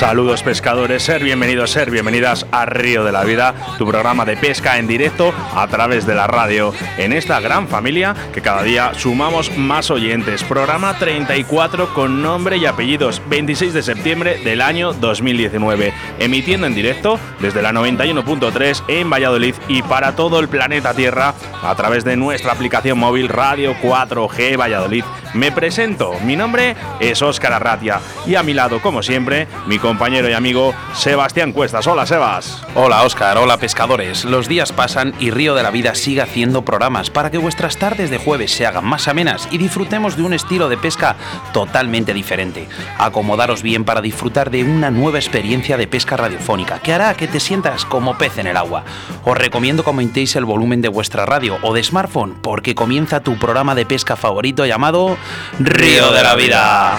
Saludos pescadores, ser bienvenidos, ser bienvenidas a Río de la Vida, tu programa de pesca en directo a través de la radio, en esta gran familia que cada día sumamos más oyentes. Programa 34 con nombre y apellidos, 26 de septiembre del año 2019, emitiendo en directo desde la 91.3 en Valladolid y para todo el planeta Tierra a través de nuestra aplicación móvil Radio 4G Valladolid. Me presento, mi nombre es Óscar Arratia y a mi lado, como siempre, mi compañero y amigo Sebastián Cuestas. Hola, Sebas. Hola, Óscar. Hola, pescadores. Los días pasan y Río de la Vida sigue haciendo programas para que vuestras tardes de jueves se hagan más amenas y disfrutemos de un estilo de pesca totalmente diferente. Acomodaros bien para disfrutar de una nueva experiencia de pesca radiofónica que hará que te sientas como pez en el agua. Os recomiendo que aumentéis el volumen de vuestra radio o de smartphone porque comienza tu programa de pesca favorito llamado Río de la Vida.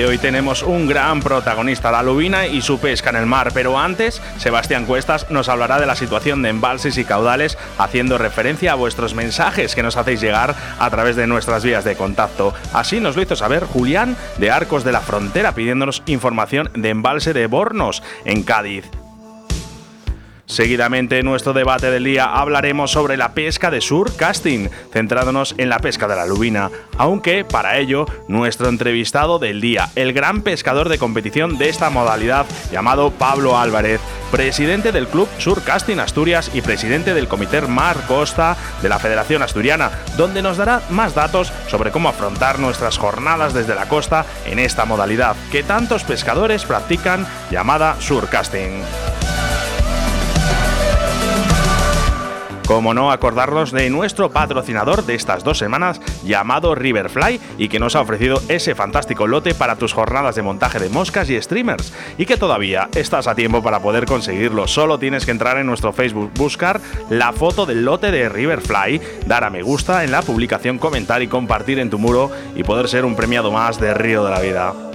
De hoy tenemos un gran protagonista, la lubina y su pesca en el mar, pero antes Sebastián Cuestas nos hablará de la situación de embalses y caudales haciendo referencia a vuestros mensajes que nos hacéis llegar a través de nuestras vías de contacto. Así nos lo hizo saber Julián de Arcos de la Frontera pidiéndonos información de embalse de Bornos en Cádiz. Seguidamente en nuestro debate del día hablaremos sobre la pesca de surcasting, centrándonos en la pesca de la lubina, aunque para ello nuestro entrevistado del día, el gran pescador de competición de esta modalidad llamado Pablo Álvarez, presidente del Club Surcasting Asturias y presidente del Comité Mar Costa de la Federación Asturiana, donde nos dará más datos sobre cómo afrontar nuestras jornadas desde la costa en esta modalidad que tantos pescadores practican llamada surcasting. Como no acordarnos de nuestro patrocinador de estas dos semanas llamado Riverfly y que nos ha ofrecido ese fantástico lote para tus jornadas de montaje de moscas y streamers y que todavía estás a tiempo para poder conseguirlo. Solo tienes que entrar en nuestro Facebook, buscar la foto del lote de Riverfly, dar a me gusta en la publicación, comentar y compartir en tu muro y poder ser un premiado más de Río de la Vida.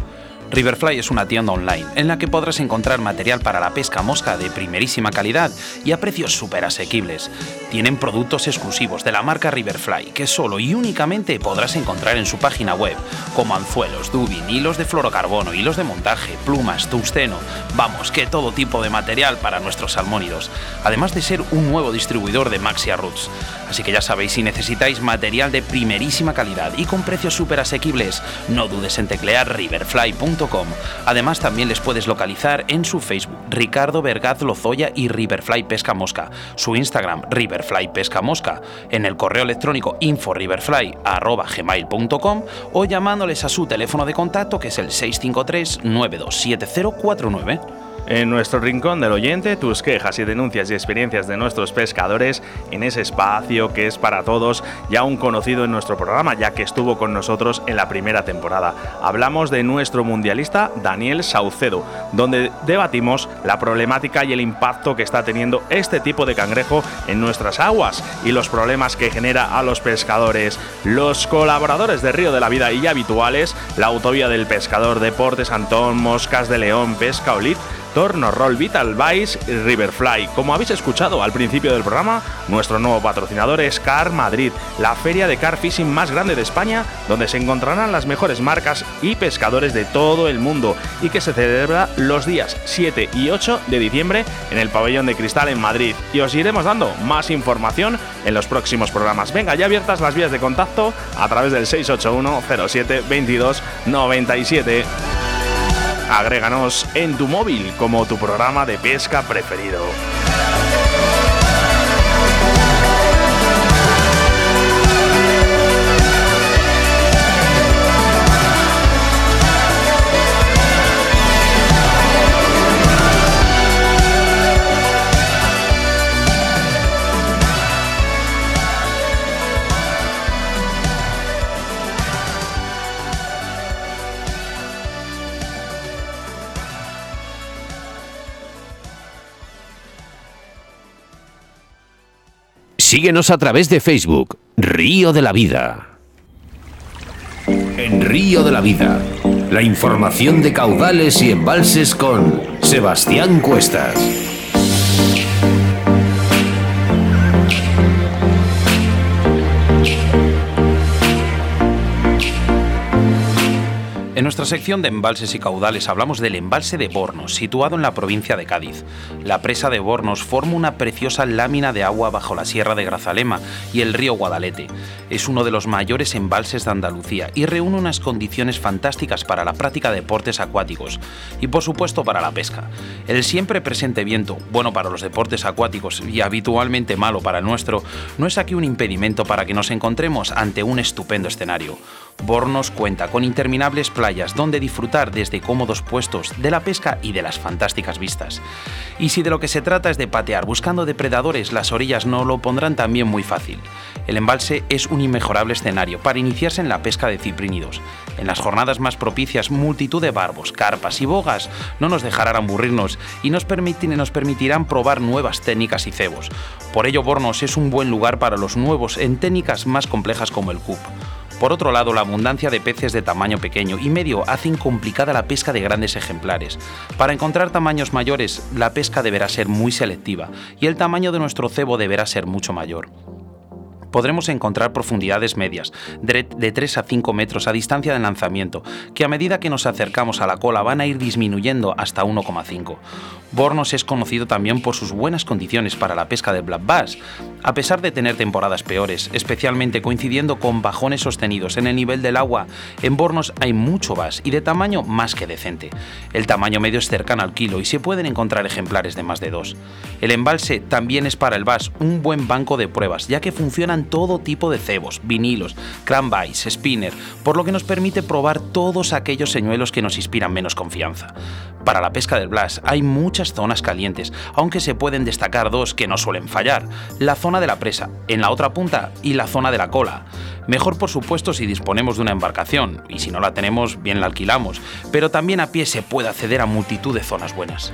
Riverfly es una tienda online en la que podrás encontrar material para la pesca mosca de primerísima calidad y a precios súper asequibles. Tienen productos exclusivos de la marca Riverfly que solo y únicamente podrás encontrar en su página web, como anzuelos, dubin, hilos de fluorocarbono, hilos de montaje, plumas, tungsteno, vamos, que todo tipo de material para nuestros salmónidos, además de ser un nuevo distribuidor de Maxia Roots. Así que ya sabéis, si necesitáis material de primerísima calidad y con precios súper asequibles, no dudes en teclear riverfly.com. Además, también les puedes localizar en su Facebook, Ricardo Vergaz Lozoya y Riverfly Pesca Mosca, su Instagram, Riverfly Pesca Mosca, en el correo electrónico inforiverfly.gmail.com o llamándoles a su teléfono de contacto que es el 653 927049. En nuestro rincón del oyente tus quejas y denuncias y experiencias de nuestros pescadores en ese espacio que es para todos, ya un conocido en nuestro programa, ya que estuvo con nosotros en la primera temporada. Hablamos de nuestro mundialista Daniel Saucedo, donde debatimos la problemática y el impacto que está teniendo este tipo de cangrejo en nuestras aguas y los problemas que genera a los pescadores. Los colaboradores de Río de la Vida y habituales, la autovía del pescador, Deportes Antón, Moscas de León, Pesca Olit, Torno Roll Vital Vice Riverfly. Como habéis escuchado al principio del programa, nuestro nuevo patrocinador es Car Madrid, la feria de car fishing más grande de España, donde se encontrarán las mejores marcas y pescadores de todo el mundo y que se celebra los días 7 y 8 de diciembre en el pabellón de cristal en Madrid. Y os iremos dando más información en los próximos programas. Venga, ya abiertas las vías de contacto a través del 681 07 22 97. Agréganos en tu móvil como tu programa de pesca preferido. Síguenos a través de Facebook, Río de la Vida. En Río de la Vida, la información de caudales y embalses con Sebastián Cuestas. En nuestra sección de embalses y caudales hablamos del embalse de Bornos, situado en la provincia de Cádiz. La presa de Bornos forma una preciosa lámina de agua bajo la sierra de Grazalema y el río Guadalete. Es uno de los mayores embalses de Andalucía y reúne unas condiciones fantásticas para la práctica de deportes acuáticos y por supuesto para la pesca. El siempre presente viento, bueno para los deportes acuáticos y habitualmente malo para el nuestro, no es aquí un impedimento para que nos encontremos ante un estupendo escenario. Bornos cuenta con interminables playas donde disfrutar desde cómodos puestos de la pesca y de las fantásticas vistas. Y si de lo que se trata es de patear buscando depredadores, las orillas no lo pondrán también muy fácil. El embalse es un inmejorable escenario para iniciarse en la pesca de ciprínidos. En las jornadas más propicias, multitud de barbos, carpas y bogas no nos dejarán aburrirnos y nos, nos permitirán probar nuevas técnicas y cebos. Por ello, Bornos es un buen lugar para los nuevos en técnicas más complejas como el CUP. Por otro lado, la abundancia de peces de tamaño pequeño y medio hacen complicada la pesca de grandes ejemplares. Para encontrar tamaños mayores, la pesca deberá ser muy selectiva y el tamaño de nuestro cebo deberá ser mucho mayor podremos encontrar profundidades medias, de 3 a 5 metros a distancia de lanzamiento, que a medida que nos acercamos a la cola van a ir disminuyendo hasta 1,5. Bornos es conocido también por sus buenas condiciones para la pesca del black bass, a pesar de tener temporadas peores, especialmente coincidiendo con bajones sostenidos en el nivel del agua. En Bornos hay mucho bass y de tamaño más que decente. El tamaño medio es cercano al kilo y se pueden encontrar ejemplares de más de dos. El embalse también es para el bass un buen banco de pruebas, ya que funcionan todo tipo de cebos, vinilos, cranberries, spinner, por lo que nos permite probar todos aquellos señuelos que nos inspiran menos confianza. Para la pesca del blas hay muchas zonas calientes, aunque se pueden destacar dos que no suelen fallar, la zona de la presa, en la otra punta, y la zona de la cola. Mejor por supuesto si disponemos de una embarcación, y si no la tenemos, bien la alquilamos, pero también a pie se puede acceder a multitud de zonas buenas.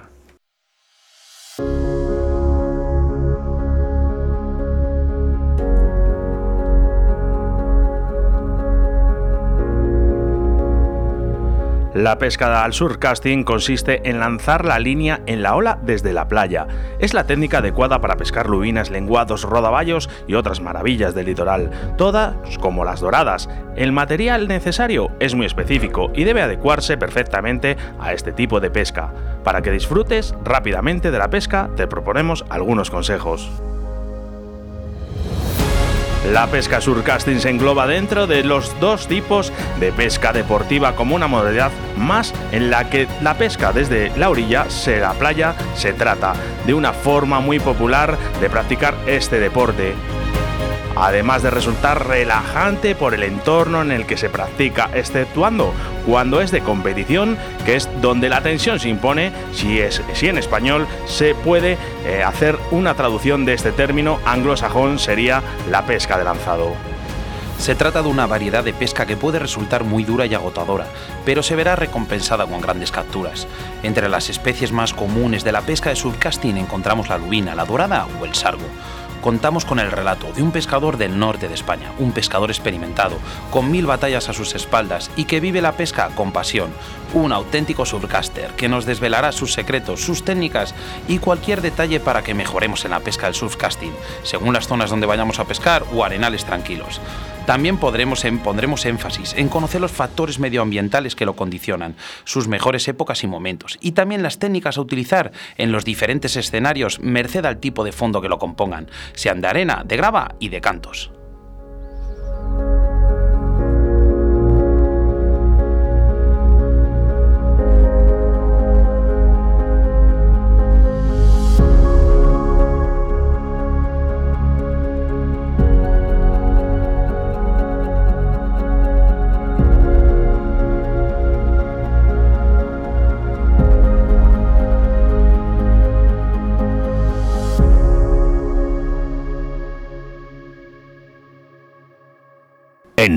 La pesca al surcasting consiste en lanzar la línea en la ola desde la playa. Es la técnica adecuada para pescar lubinas, lenguados, rodaballos y otras maravillas del litoral, todas como las doradas. El material necesario es muy específico y debe adecuarse perfectamente a este tipo de pesca. Para que disfrutes rápidamente de la pesca, te proponemos algunos consejos. La pesca surcasting se engloba dentro de los dos tipos de pesca deportiva como una modalidad más en la que la pesca desde la orilla, se la playa, se trata de una forma muy popular de practicar este deporte además de resultar relajante por el entorno en el que se practica, exceptuando cuando es de competición, que es donde la tensión se impone, si, es, si en español se puede eh, hacer una traducción de este término anglosajón, sería la pesca de lanzado. Se trata de una variedad de pesca que puede resultar muy dura y agotadora, pero se verá recompensada con grandes capturas. Entre las especies más comunes de la pesca de subcasting encontramos la lubina, la dorada o el sargo contamos con el relato de un pescador del norte de España, un pescador experimentado, con mil batallas a sus espaldas y que vive la pesca con pasión, un auténtico surfcaster que nos desvelará sus secretos, sus técnicas y cualquier detalle para que mejoremos en la pesca del surfcasting, según las zonas donde vayamos a pescar o arenales tranquilos. También pondremos énfasis en conocer los factores medioambientales que lo condicionan, sus mejores épocas y momentos, y también las técnicas a utilizar en los diferentes escenarios merced al tipo de fondo que lo compongan, sean de arena, de grava y de cantos.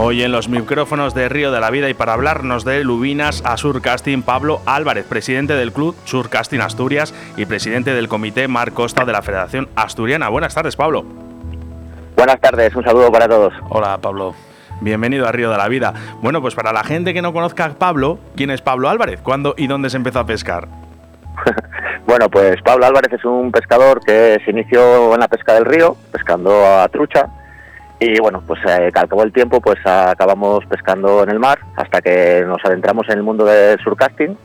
Hoy en los micrófonos de Río de la Vida y para hablarnos de Lubinas a Surcasting, Pablo Álvarez, presidente del club Surcasting Asturias y presidente del comité Mar Costa de la Federación Asturiana. Buenas tardes, Pablo. Buenas tardes, un saludo para todos. Hola, Pablo. Bienvenido a Río de la Vida. Bueno, pues para la gente que no conozca a Pablo, ¿quién es Pablo Álvarez? ¿Cuándo y dónde se empezó a pescar? bueno, pues Pablo Álvarez es un pescador que se inició en la pesca del río, pescando a trucha, y bueno, pues eh, al cabo del tiempo pues acabamos pescando en el mar hasta que nos adentramos en el mundo del surcasting,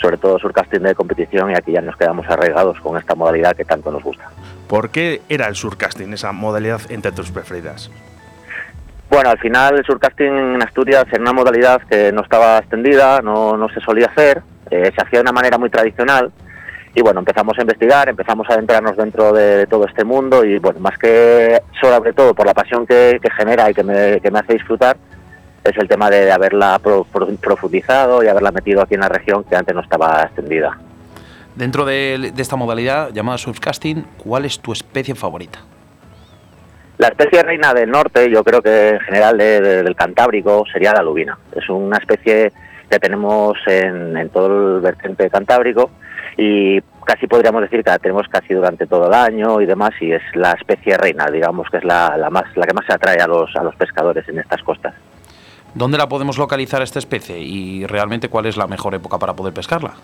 sobre todo surcasting de competición y aquí ya nos quedamos arraigados con esta modalidad que tanto nos gusta. ¿Por qué era el surcasting esa modalidad entre tus preferidas? Bueno, al final el surcasting en Asturias era una modalidad que no estaba extendida, no, no se solía hacer, eh, se hacía de una manera muy tradicional y bueno, empezamos a investigar, empezamos a adentrarnos dentro de, todo este mundo y bueno, más que sobre todo por la pasión que, genera y que me, que me, hace disfrutar, es el tema de, haberla profundizado y haberla metido aquí en la región que antes no estaba extendida. Dentro de, esta modalidad llamada surfcasting, ¿cuál es tu especie favorita? La especie reina del norte, yo creo que en general del Cantábrico, sería la lubina. Es una especie que tenemos en, en todo el vertiente cantábrico y casi podríamos decir que la tenemos casi durante todo el año y demás y es la especie reina, digamos que es la, más, la que más se atrae a los, a los pescadores en estas costas. ¿Dónde la podemos localizar esta especie y realmente cuál es la mejor época para poder pescarla?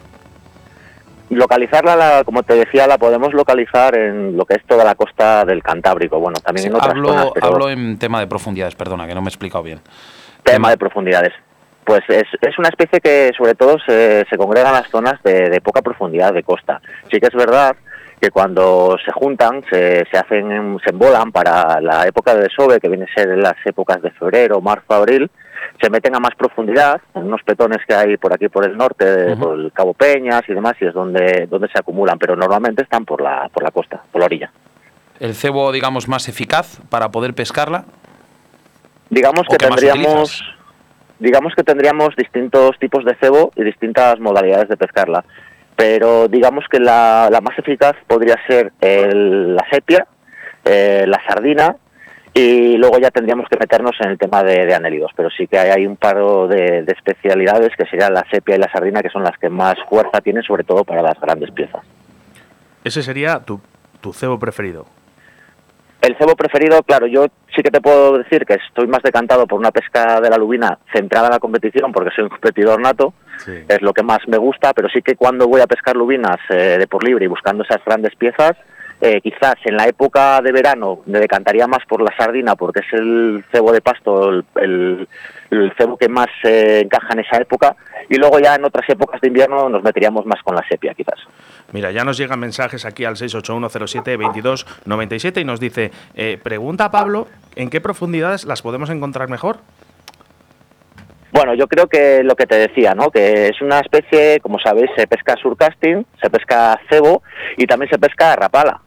Localizarla, como te decía, la podemos localizar en lo que es toda la costa del Cantábrico. Bueno, también en otras hablo, zonas, Hablo en tema de profundidades, perdona, que no me he explicado bien. Tema de profundidades. Pues es, es, una especie que sobre todo se, se congrega en las zonas de, poca profundidad de costa. Sí que es verdad que cuando se juntan, se, se hacen, se embolan para la época de desove, que viene a ser las épocas de febrero, marzo, abril, se meten a más profundidad, en unos petones que hay por aquí por el norte, por el Cabo Peñas y demás, y es donde, donde se acumulan, pero normalmente están por la, por la costa, por la orilla. ¿El cebo, digamos, más eficaz para poder pescarla? Digamos que tendríamos digamos que tendríamos distintos tipos de cebo y distintas modalidades de pescarla. Pero digamos que la, más eficaz podría ser la sepia, eh, la sardina y luego ya tendríamos que meternos en el tema de, de anélidos, pero sí que hay, un par de, de, especialidades que serían la sepia y la sardina, que son las que más fuerza tienen, sobre todo para las grandes piezas. Ese sería tu, tu cebo preferido. El cebo preferido, claro, yo sí que te puedo decir que estoy más decantado por una pesca de la lubina centrada en la competición, porque soy un competidor nato, sí. es lo que más me gusta, pero sí que cuando voy a pescar lubinas eh, de por libre y buscando esas grandes piezas, eh, quizás en la época de verano me decantaría más por la sardina porque es el cebo de pasto, el, el, el cebo que más eh, encaja en esa época y luego ya en otras épocas de invierno nos meteríamos más con la sepia quizás. Mira, ya nos llegan mensajes aquí al 681072297 y nos dice, eh, pregunta Pablo, ¿en qué profundidades las podemos encontrar mejor? Bueno, yo creo que lo que te decía, ¿no? Que es una especie, como sabéis, se pesca surcasting, se pesca cebo y también se pesca rapala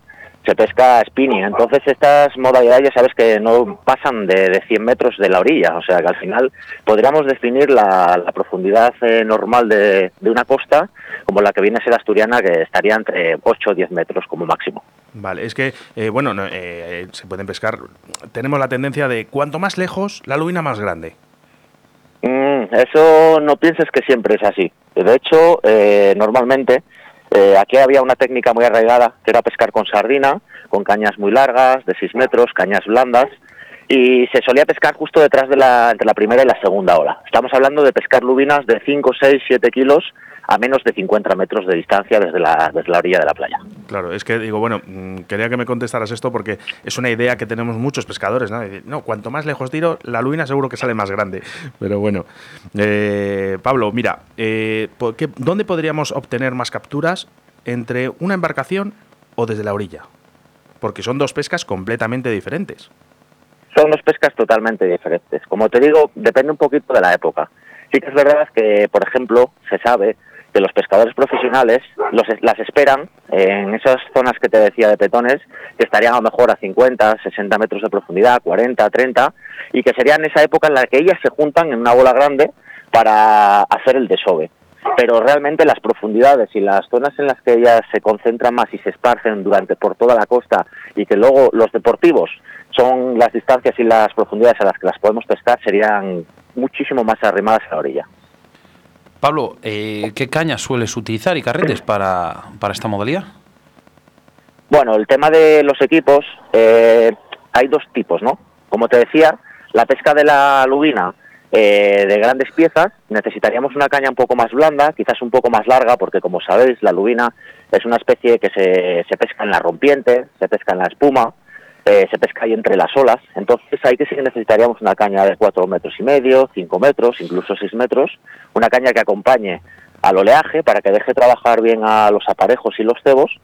se pesca spinning. Entonces estas modalidades ya sabes que no pasan de, de, 100 metros de la orilla, o sea que al final podríamos definir la, la profundidad eh, normal de, de, una costa como la que viene a ser asturiana, que estaría entre 8 o 10 metros como máximo. Vale, es que, eh, bueno, eh, se pueden pescar, tenemos la tendencia de cuanto más lejos, la lubina más grande. Mm, eso no pienses que siempre es así. De hecho, eh, normalmente eh, aquí había una técnica muy arraigada, que era pescar con sardina, con cañas muy largas, de 6 metros, cañas blandas, y se solía pescar justo detrás de la, entre la primera y la segunda ola. Estamos hablando de pescar lubinas de 5, 6, 7 kilos a menos de 50 metros de distancia desde la, desde la orilla de la playa. Claro, es que digo, bueno, mmm, quería que me contestaras esto porque es una idea que tenemos muchos pescadores, ¿no? No, cuanto más lejos tiro, la lubina seguro que sale más grande. Pero bueno, eh, Pablo, mira, eh, ¿qué, ¿dónde podríamos obtener más capturas entre una embarcación o desde la orilla? Porque son dos pescas completamente diferentes. Son dos pescas totalmente diferentes. Como te digo, depende un poquito de la época. Sí que es verdad que, por ejemplo, se sabe que los pescadores profesionales los, las esperan en esas zonas que te decía de petones, que estarían a lo mejor a 50, 60 metros de profundidad, 40, 30, y que serían esa época en la que ellas se juntan en una bola grande para hacer el desove. Pero realmente las profundidades y las zonas en las que ellas se concentran más y se esparcen durante por toda la costa y que luego los deportivos son las distancias y las profundidades a las que las podemos pescar serían muchísimo más arrimadas a la orilla. Pablo, eh, ¿qué cañas sueles utilizar y carretes para, para, esta modalidad? Bueno, el tema de los equipos, eh, hay dos tipos, ¿no? Como te decía, la pesca de la lubina eh, de grandes piezas, necesitaríamos una caña un poco más blanda, quizás un poco más larga, porque como sabéis, la lubina es una especie que se, se pesca en la rompiente, se pesca en la espuma, eh, se pesca ahí entre las olas, entonces ahí que sí necesitaríamos una caña de cuatro metros y medio, cinco metros, incluso seis metros, una caña que acompañe al oleaje para que deje trabajar bien a los aparejos y los cebos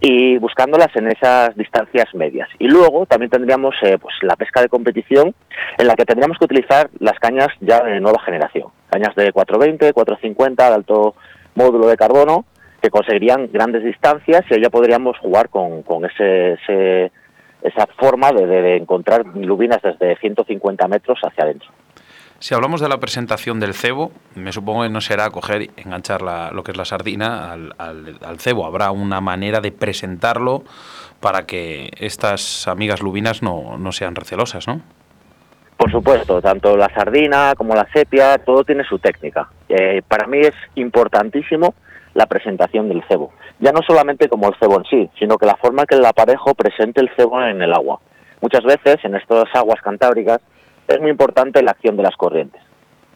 y buscándolas en esas distancias medias. Y luego también tendríamos eh, pues la pesca de competición en la que tendríamos que utilizar las cañas ya de nueva generación, cañas de 420, 450 de alto módulo de carbono que conseguirían grandes distancias y ya podríamos jugar con, con ese, ese esa forma de, de, encontrar lubinas desde 150 metros hacia adentro. Si hablamos de la presentación del cebo, me supongo que no será coger enganchar la, lo que es la sardina al, al, al, cebo. Habrá una manera de presentarlo para que estas amigas lubinas no, no sean recelosas, ¿no? Por supuesto, tanto la sardina como la sepia, todo tiene su técnica. Eh, para mí es importantísimo la presentación del cebo. Ya no solamente como el cebo en sí, sino que la forma que el aparejo presente el cebo en el agua. Muchas veces en estas aguas cantábricas es muy importante la acción de las corrientes.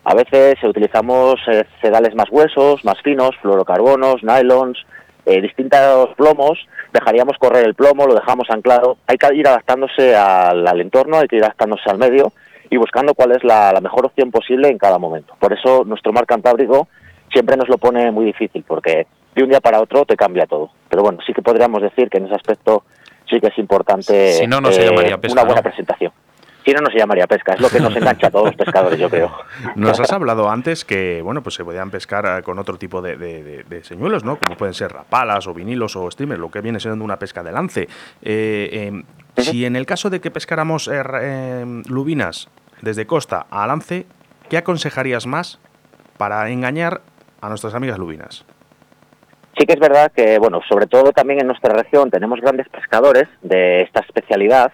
A veces utilizamos eh, sedales más huesos, más finos, fluorocarbonos, nylons, eh, distintos plomos, dejaríamos correr el plomo, lo dejamos anclado. Hay que ir adaptándose al, al entorno, hay que ir adaptándose al medio y buscando cuál es la, la mejor opción posible en cada momento. Por eso nuestro mar cantábrico siempre nos lo pone muy difícil porque de un día para otro te cambia todo. Pero bueno, sí que podríamos decir que en ese aspecto sí que es importante si no, no se llamaría pesca, una buena ¿no? presentación. Si no, no se llamaría pesca, es lo que nos engancha a todos los pescadores, yo creo. Nos has hablado antes que, bueno, pues se podían pescar eh, con otro tipo de, de, de, de señuelos, ¿no? Como pueden ser rapalas o vinilos o streamers, lo que viene siendo una pesca de lance. Eh, -huh. Si en el caso de que pescáramos eh, lubinas desde costa a lance, ¿qué aconsejarías más para engañar a nuestras amigas lubinas? Sí que es verdad que, bueno, sobre todo también en nuestra región tenemos grandes pescadores de esta especialidad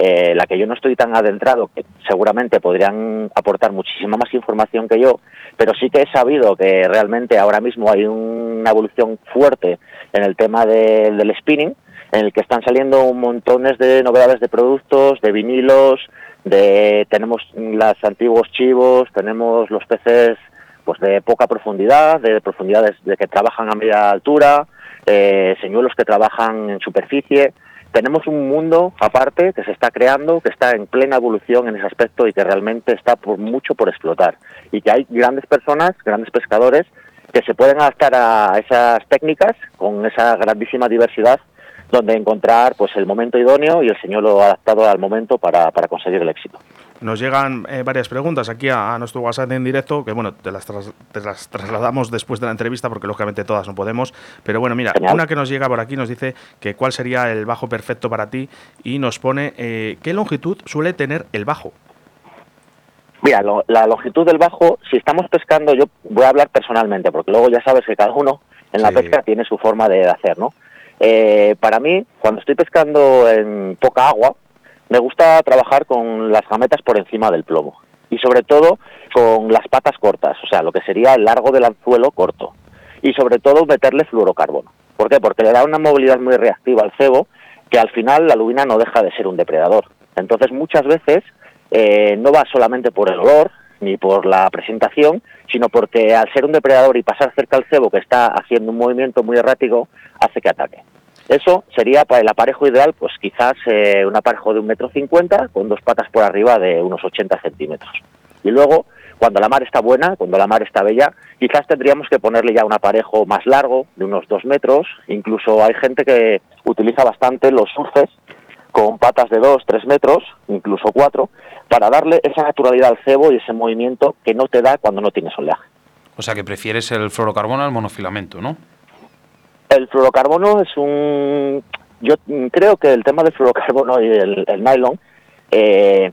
eh, la que yo no estoy tan adentrado, que seguramente podrían aportar muchísima más información que yo, pero sí que he sabido que realmente ahora mismo hay una evolución fuerte en el tema del spinning, en el que están saliendo montones de novedades de productos, de vinilos, de tenemos los antiguos chivos, tenemos los peces pues de poca profundidad, de profundidades de que trabajan a media altura, eh, señuelos que trabajan en superficie tenemos un mundo aparte que se está creando, que está en plena evolución en ese aspecto y que realmente está por mucho por explotar. Y que hay grandes personas, grandes pescadores, que se pueden adaptar a esas técnicas con esa grandísima diversidad donde encontrar pues el momento idóneo y el señuelo adaptado al momento para conseguir el éxito. Nos llegan eh, varias preguntas aquí a, nuestro WhatsApp en directo, que bueno, te las, trasladamos después de la entrevista porque lógicamente todas no podemos. Pero bueno, mira, una que nos llega por aquí nos dice que cuál sería el bajo perfecto para ti y nos pone eh, qué longitud suele tener el bajo. Mira, la longitud del bajo, si estamos pescando, yo voy a hablar personalmente, porque luego ya sabes que cada uno en la pesca tiene su forma de hacer, ¿no? Eh, para mí, cuando estoy pescando en poca agua, me gusta trabajar con las gametas por encima del plomo y sobre todo con las patas cortas, o sea, lo que sería el largo del anzuelo corto y sobre todo meterle fluorocarbono. ¿Por qué? Porque le da una movilidad muy reactiva al cebo que al final la lubina no deja de ser un depredador. Entonces muchas veces eh, no va solamente por el olor ni por la presentación, sino porque al ser un depredador y pasar cerca al cebo que está haciendo un movimiento muy errático, hace que ataque. Eso sería para el aparejo ideal, pues quizás eh, un aparejo de un metro cincuenta con dos patas por arriba de unos 80 centímetros. Y luego, cuando la mar está buena, cuando la mar está bella, quizás tendríamos que ponerle ya un aparejo más largo, de unos dos metros. Incluso hay gente que utiliza bastante los surfes con patas de dos, tres metros, incluso cuatro, para darle esa naturalidad al cebo y ese movimiento que no te da cuando no tienes oleaje. O sea que prefieres el fluorocarbono al monofilamento, ¿no? El fluorocarbono es un... Yo creo que el tema del fluorocarbono y el, nylon eh,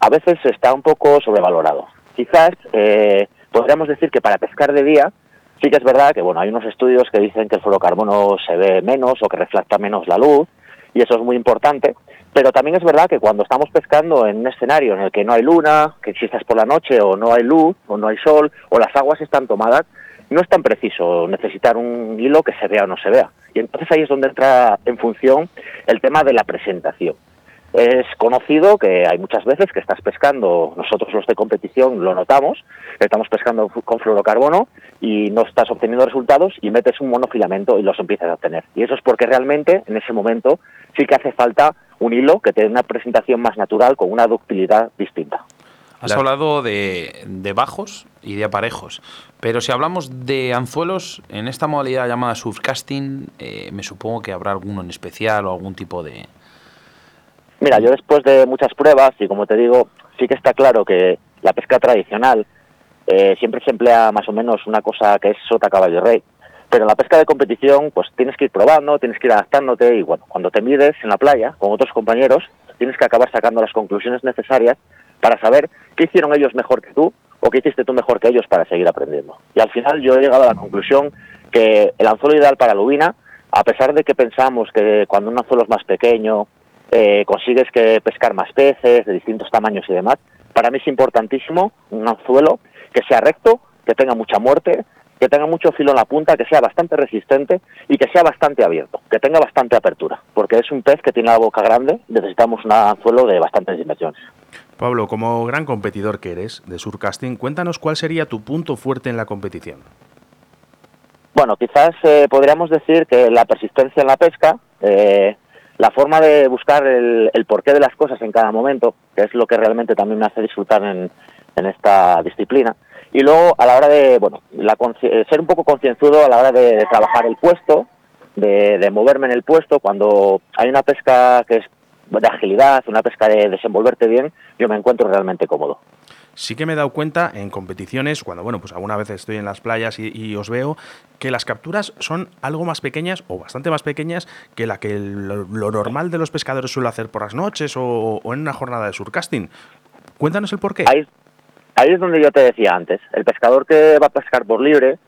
a veces está un poco sobrevalorado. Quizás eh, podríamos decir que para pescar de día sí que es verdad que bueno hay unos estudios que dicen que el fluorocarbono se ve menos o que refleja menos la luz y eso es muy importante. Pero también es verdad que cuando estamos pescando en un escenario en el que no hay luna, que estás por la noche o no hay luz o no hay sol o las aguas están tomadas, no es tan preciso necesitar un hilo que se vea o no se vea. Y entonces ahí es donde entra en función el tema de la presentación. Es conocido que hay muchas veces que estás pescando, nosotros los de competición lo notamos, estamos pescando con fluorocarbono y no estás obteniendo resultados y metes un monofilamento y los empiezas a obtener. Y eso es porque realmente en ese momento sí que hace falta un hilo que tenga una presentación más natural con una ductilidad distinta. Has hablado de, bajos y de aparejos, pero si hablamos de anzuelos, en esta modalidad llamada surfcasting, eh, me supongo que habrá alguno en especial o algún tipo de... Mira, yo después de muchas pruebas, y como te digo, sí que está claro que la pesca tradicional eh, siempre se emplea más o menos una cosa que es sota caballo rey, pero en la pesca de competición pues tienes que ir probando, tienes que ir adaptándote y bueno, cuando te mides en la playa con otros compañeros, tienes que acabar sacando las conclusiones necesarias para saber qué hicieron ellos mejor que tú o qué hiciste tú mejor que ellos para seguir aprendiendo. Y al final yo he llegado a la conclusión que el anzuelo ideal para lubina, a pesar de que pensamos que cuando un anzuelo es más pequeño eh, consigues que pescar más peces de distintos tamaños y demás, para mí es importantísimo un anzuelo que sea recto, que tenga mucha muerte, que tenga mucho filo en la punta, que sea bastante resistente y que sea bastante abierto, que tenga bastante apertura, porque es un pez que tiene la boca grande, necesitamos un anzuelo de bastantes dimensiones. Pablo, como gran competidor que eres de surcasting, cuéntanos cuál sería tu punto fuerte en la competición. Bueno, quizás eh, podríamos decir que la persistencia en la pesca, eh, la forma de buscar el, porqué de las cosas en cada momento, que es lo que realmente también me hace disfrutar en, esta disciplina, y luego a la hora de, bueno, eh, ser un poco concienzudo a la hora de, trabajar el puesto, de, de, moverme en el puesto, cuando hay una pesca que es de agilidad, una pesca de desenvolverte bien, yo me encuentro realmente cómodo. Sí que me he dado cuenta en competiciones, cuando bueno, pues alguna vez estoy en las playas y, os veo, que las capturas son algo más pequeñas o bastante más pequeñas que la que lo, normal de los pescadores suele hacer por las noches o, en una jornada de surcasting. Cuéntanos el porqué. Ahí, ahí es donde yo te decía antes. El pescador que va a pescar por libre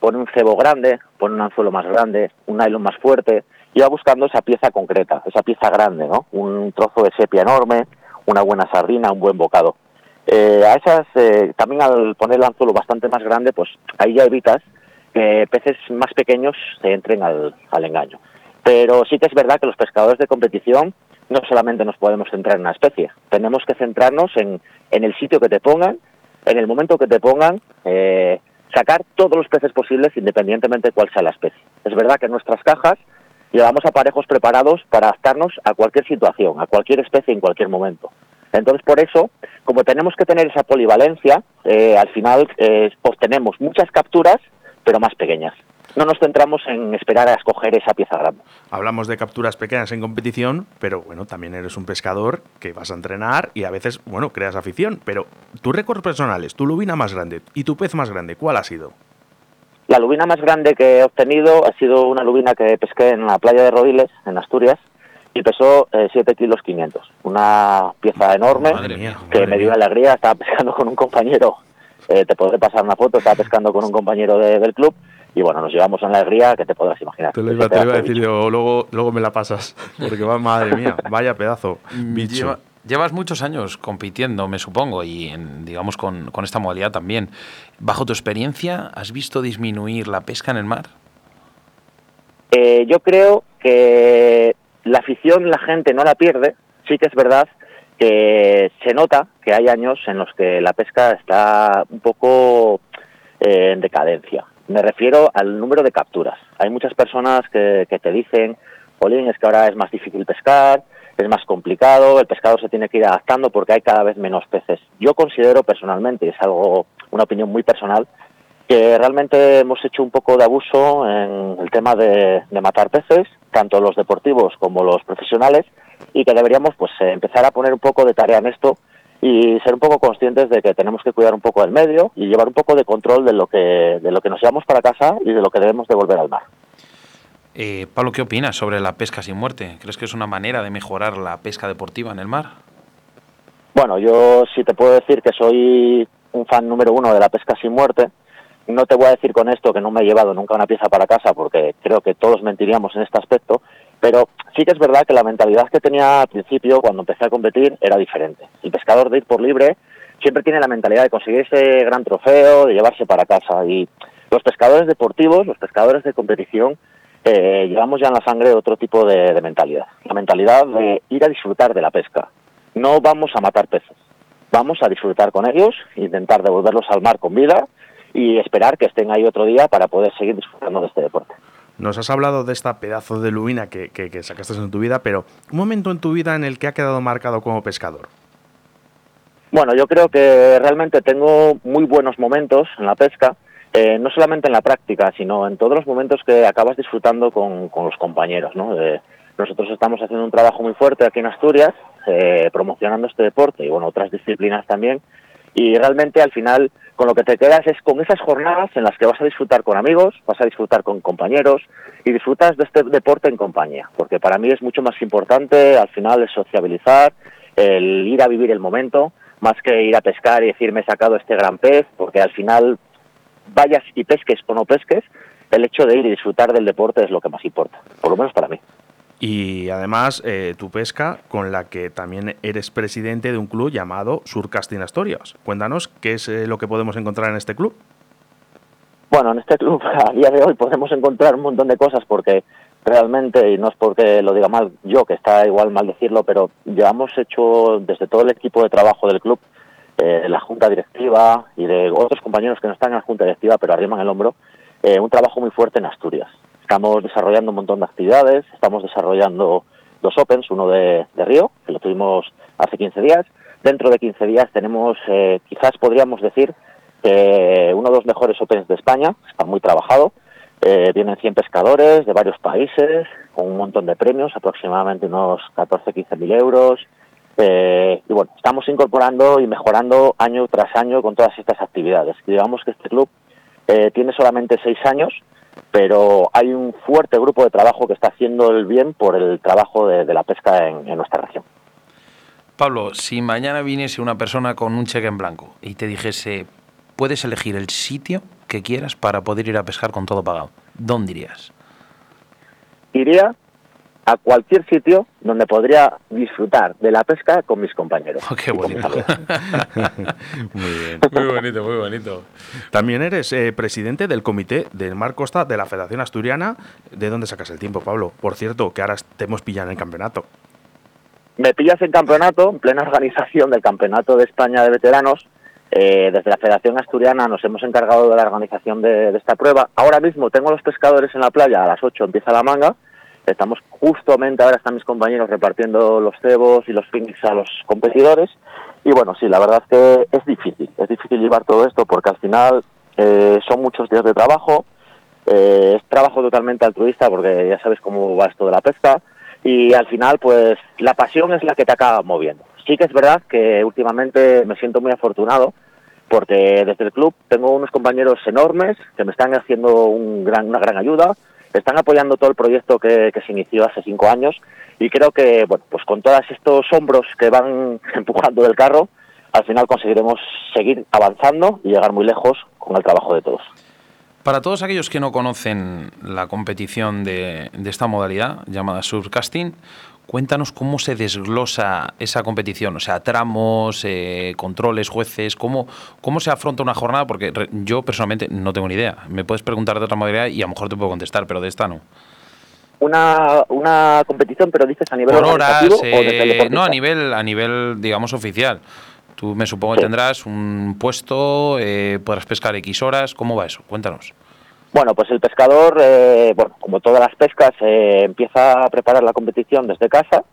pone un cebo grande, pone un anzuelo más grande, un nylon más fuerte, va buscando esa pieza concreta, esa pieza grande, ¿no? Un trozo de sepia enorme, una buena sardina, un buen bocado. Eh, a esas, eh, también al poner el anzuelo bastante más grande, pues ahí ya evitas que peces más pequeños se entren al, al engaño. Pero sí que es verdad que los pescadores de competición no solamente nos podemos centrar en una especie, tenemos que centrarnos en, en el sitio que te pongan, en el momento que te pongan, eh, sacar todos los peces posibles independientemente de cuál sea la especie. Es verdad que nuestras cajas llevamos aparejos preparados para adaptarnos a cualquier situación, a cualquier especie en cualquier momento. Entonces, por eso, como tenemos que tener esa polivalencia, eh, al final eh, obtenemos muchas capturas, pero más pequeñas no nos centramos en esperar a escoger esa pieza grande. Hablamos de capturas pequeñas en competición, pero bueno, también eres un pescador que vas a entrenar y a veces, bueno, creas afición. Pero tus récords personales, tu lubina más grande y tu pez más grande, ¿cuál ha sido? La lubina más grande que he obtenido ha sido una lubina que pesqué en la playa de Rodiles, en Asturias, y pesó 7 eh, kilos 500. Una pieza enorme que me dio una alegría. Estaba pescando con un compañero, eh, te podré pasar una foto, estaba pescando con un compañero del club y bueno, nos llevamos una alegría que te podrás imaginar. Te lo iba, te iba a decir, yo, luego, luego me la pasas, porque va, madre mía, vaya pedazo, bicho. Llevas muchos años compitiendo, me supongo, y en, digamos con, con, esta modalidad también. Bajo tu experiencia, ¿has visto disminuir la pesca en el mar? Eh, yo creo que la afición la gente no la pierde. Sí que es verdad que se nota que hay años en los que la pesca está un poco eh, en decadencia. Me refiero al número de capturas. Hay muchas personas que, te dicen, Es que ahora es más difícil pescar, es más complicado, el pescador se tiene que ir adaptando porque hay cada vez menos peces. Yo considero personalmente, y es algo, una opinión muy personal, que realmente hemos hecho un poco de abuso en el tema de, de matar peces, tanto los deportivos como los profesionales, y que deberíamos pues empezar a poner un poco de tarea en esto y ser un poco conscientes de que tenemos que cuidar un poco del medio y llevar un poco de control de lo que, de lo que nos llevamos para casa y de lo que debemos devolver al mar. Eh, Pablo, ¿qué opinas sobre la pesca sin muerte? ¿Crees que es una manera de mejorar la pesca deportiva en el mar? Bueno, yo sí te puedo decir que soy un fan número uno de la pesca sin muerte. No te voy a decir con esto que no me he llevado nunca una pieza para casa porque creo que todos mentiríamos en este aspecto, pero sí que es verdad que la mentalidad que tenía al principio cuando empecé a competir era diferente. El pescador de ir por libre siempre tiene la mentalidad de conseguir ese gran trofeo, de llevarse para casa. Y los pescadores deportivos, los pescadores de competición, eh, llevamos ya en la sangre otro tipo de, mentalidad. La mentalidad de ir a disfrutar de la pesca. No vamos a matar peces. Vamos a disfrutar con ellos, intentar devolverlos al mar con vida y esperar que estén ahí otro día para poder seguir disfrutando de este deporte. Nos has hablado de esta pedazo de lubina que, que, sacaste en tu vida, pero un momento en tu vida en el que ha quedado marcado como pescador. Bueno, yo creo que realmente tengo muy buenos momentos en la pesca, eh, no solamente en la práctica, sino en todos los momentos que acabas disfrutando con, los compañeros. ¿no? Eh, nosotros estamos haciendo un trabajo muy fuerte aquí en Asturias, eh, promocionando este deporte y bueno, otras disciplinas también, y realmente al final con lo que te quedas es con esas jornadas en las que vas a disfrutar con amigos, vas a disfrutar con compañeros y disfrutas de este deporte en compañía, porque para mí es mucho más importante al final el sociabilizar, el ir a vivir el momento, más que ir a pescar y decir me he sacado este gran pez, porque al final vayas y pesques o no pesques, el hecho de ir y disfrutar del deporte es lo que más importa, por lo menos para mí. Y además, eh, tu pesca, con la que también eres presidente de un club llamado Surcasting Asturias. Cuéntanos qué es eh, lo que podemos encontrar en este club. Bueno, en este club a día de hoy podemos encontrar un montón de cosas porque realmente, y no es porque lo diga mal yo, que está igual mal decirlo, pero ya hemos hecho desde todo el equipo de trabajo del club, eh, la junta directiva y de otros compañeros que no están en la junta directiva pero arriman el hombro, un trabajo muy fuerte en Asturias. Estamos desarrollando un montón de actividades, estamos desarrollando dos Opens, uno de, Río, que lo tuvimos hace 15 días. Dentro de 15 días tenemos, eh, quizás podríamos decir, uno de los mejores Opens de España, está muy trabajado. Eh, vienen 100 pescadores de varios países, con un montón de premios, aproximadamente unos 14-15 mil euros. Eh, y bueno, estamos incorporando y mejorando año tras año con todas estas actividades. Digamos que este club tiene solamente seis años, pero hay un fuerte grupo de trabajo que está haciendo el bien por el trabajo de, la pesca en, nuestra región. Pablo, si mañana viniese una persona con un cheque en blanco y te dijese, puedes elegir el sitio que quieras para poder ir a pescar con todo pagado, ¿dónde irías? Iría a cualquier sitio donde podría disfrutar de la pesca con mis compañeros. Oh, qué bonito. muy bien, muy bonito, muy bonito. También eres eh, presidente del comité del Mar Costa de la Federación Asturiana. ¿De dónde sacas el tiempo, Pablo? Por cierto, que ahora te hemos pillado en el campeonato. Me pillas en campeonato, en plena organización del Campeonato de España de Veteranos. Eh, desde la Federación Asturiana nos hemos encargado de la organización de, de esta prueba. Ahora mismo tengo a los pescadores en la playa, a las 8 empieza la manga Estamos justamente ahora están mis compañeros repartiendo los cebos y los picnics a los competidores. Y bueno, sí, la verdad es que es difícil, es difícil llevar todo esto porque al final eh, son muchos días de trabajo, eh, es trabajo totalmente altruista porque ya sabes cómo va esto de la pesca y al final pues la pasión es la que te acaba moviendo. Sí que es verdad que últimamente me siento muy afortunado porque desde el club tengo unos compañeros enormes que me están haciendo un gran, una gran ayuda, están apoyando todo el proyecto que, se inició hace cinco años y creo que, bueno, pues con todos estos hombros que van empujando del carro, al final conseguiremos seguir avanzando y llegar muy lejos con el trabajo de todos. Para todos aquellos que no conocen la competición de, de esta modalidad llamada surfcasting, Cuéntanos cómo se desglosa esa competición, o sea, tramos, eh, controles, jueces, cómo, cómo se afronta una jornada, porque yo personalmente no tengo ni idea. Me puedes preguntar de otra modalidad y a lo mejor te puedo contestar, pero de esta no. Una, una competición, pero dices a nivel organizativo o de eh, No, a nivel, a nivel, digamos, oficial. Tú me supongo que tendrás un puesto, eh, podrás pescar X horas. ¿Cómo va eso? Cuéntanos. Bueno, pues el pescador, eh, bueno, como todas las pescas, eh, empieza a preparar la competición desde casa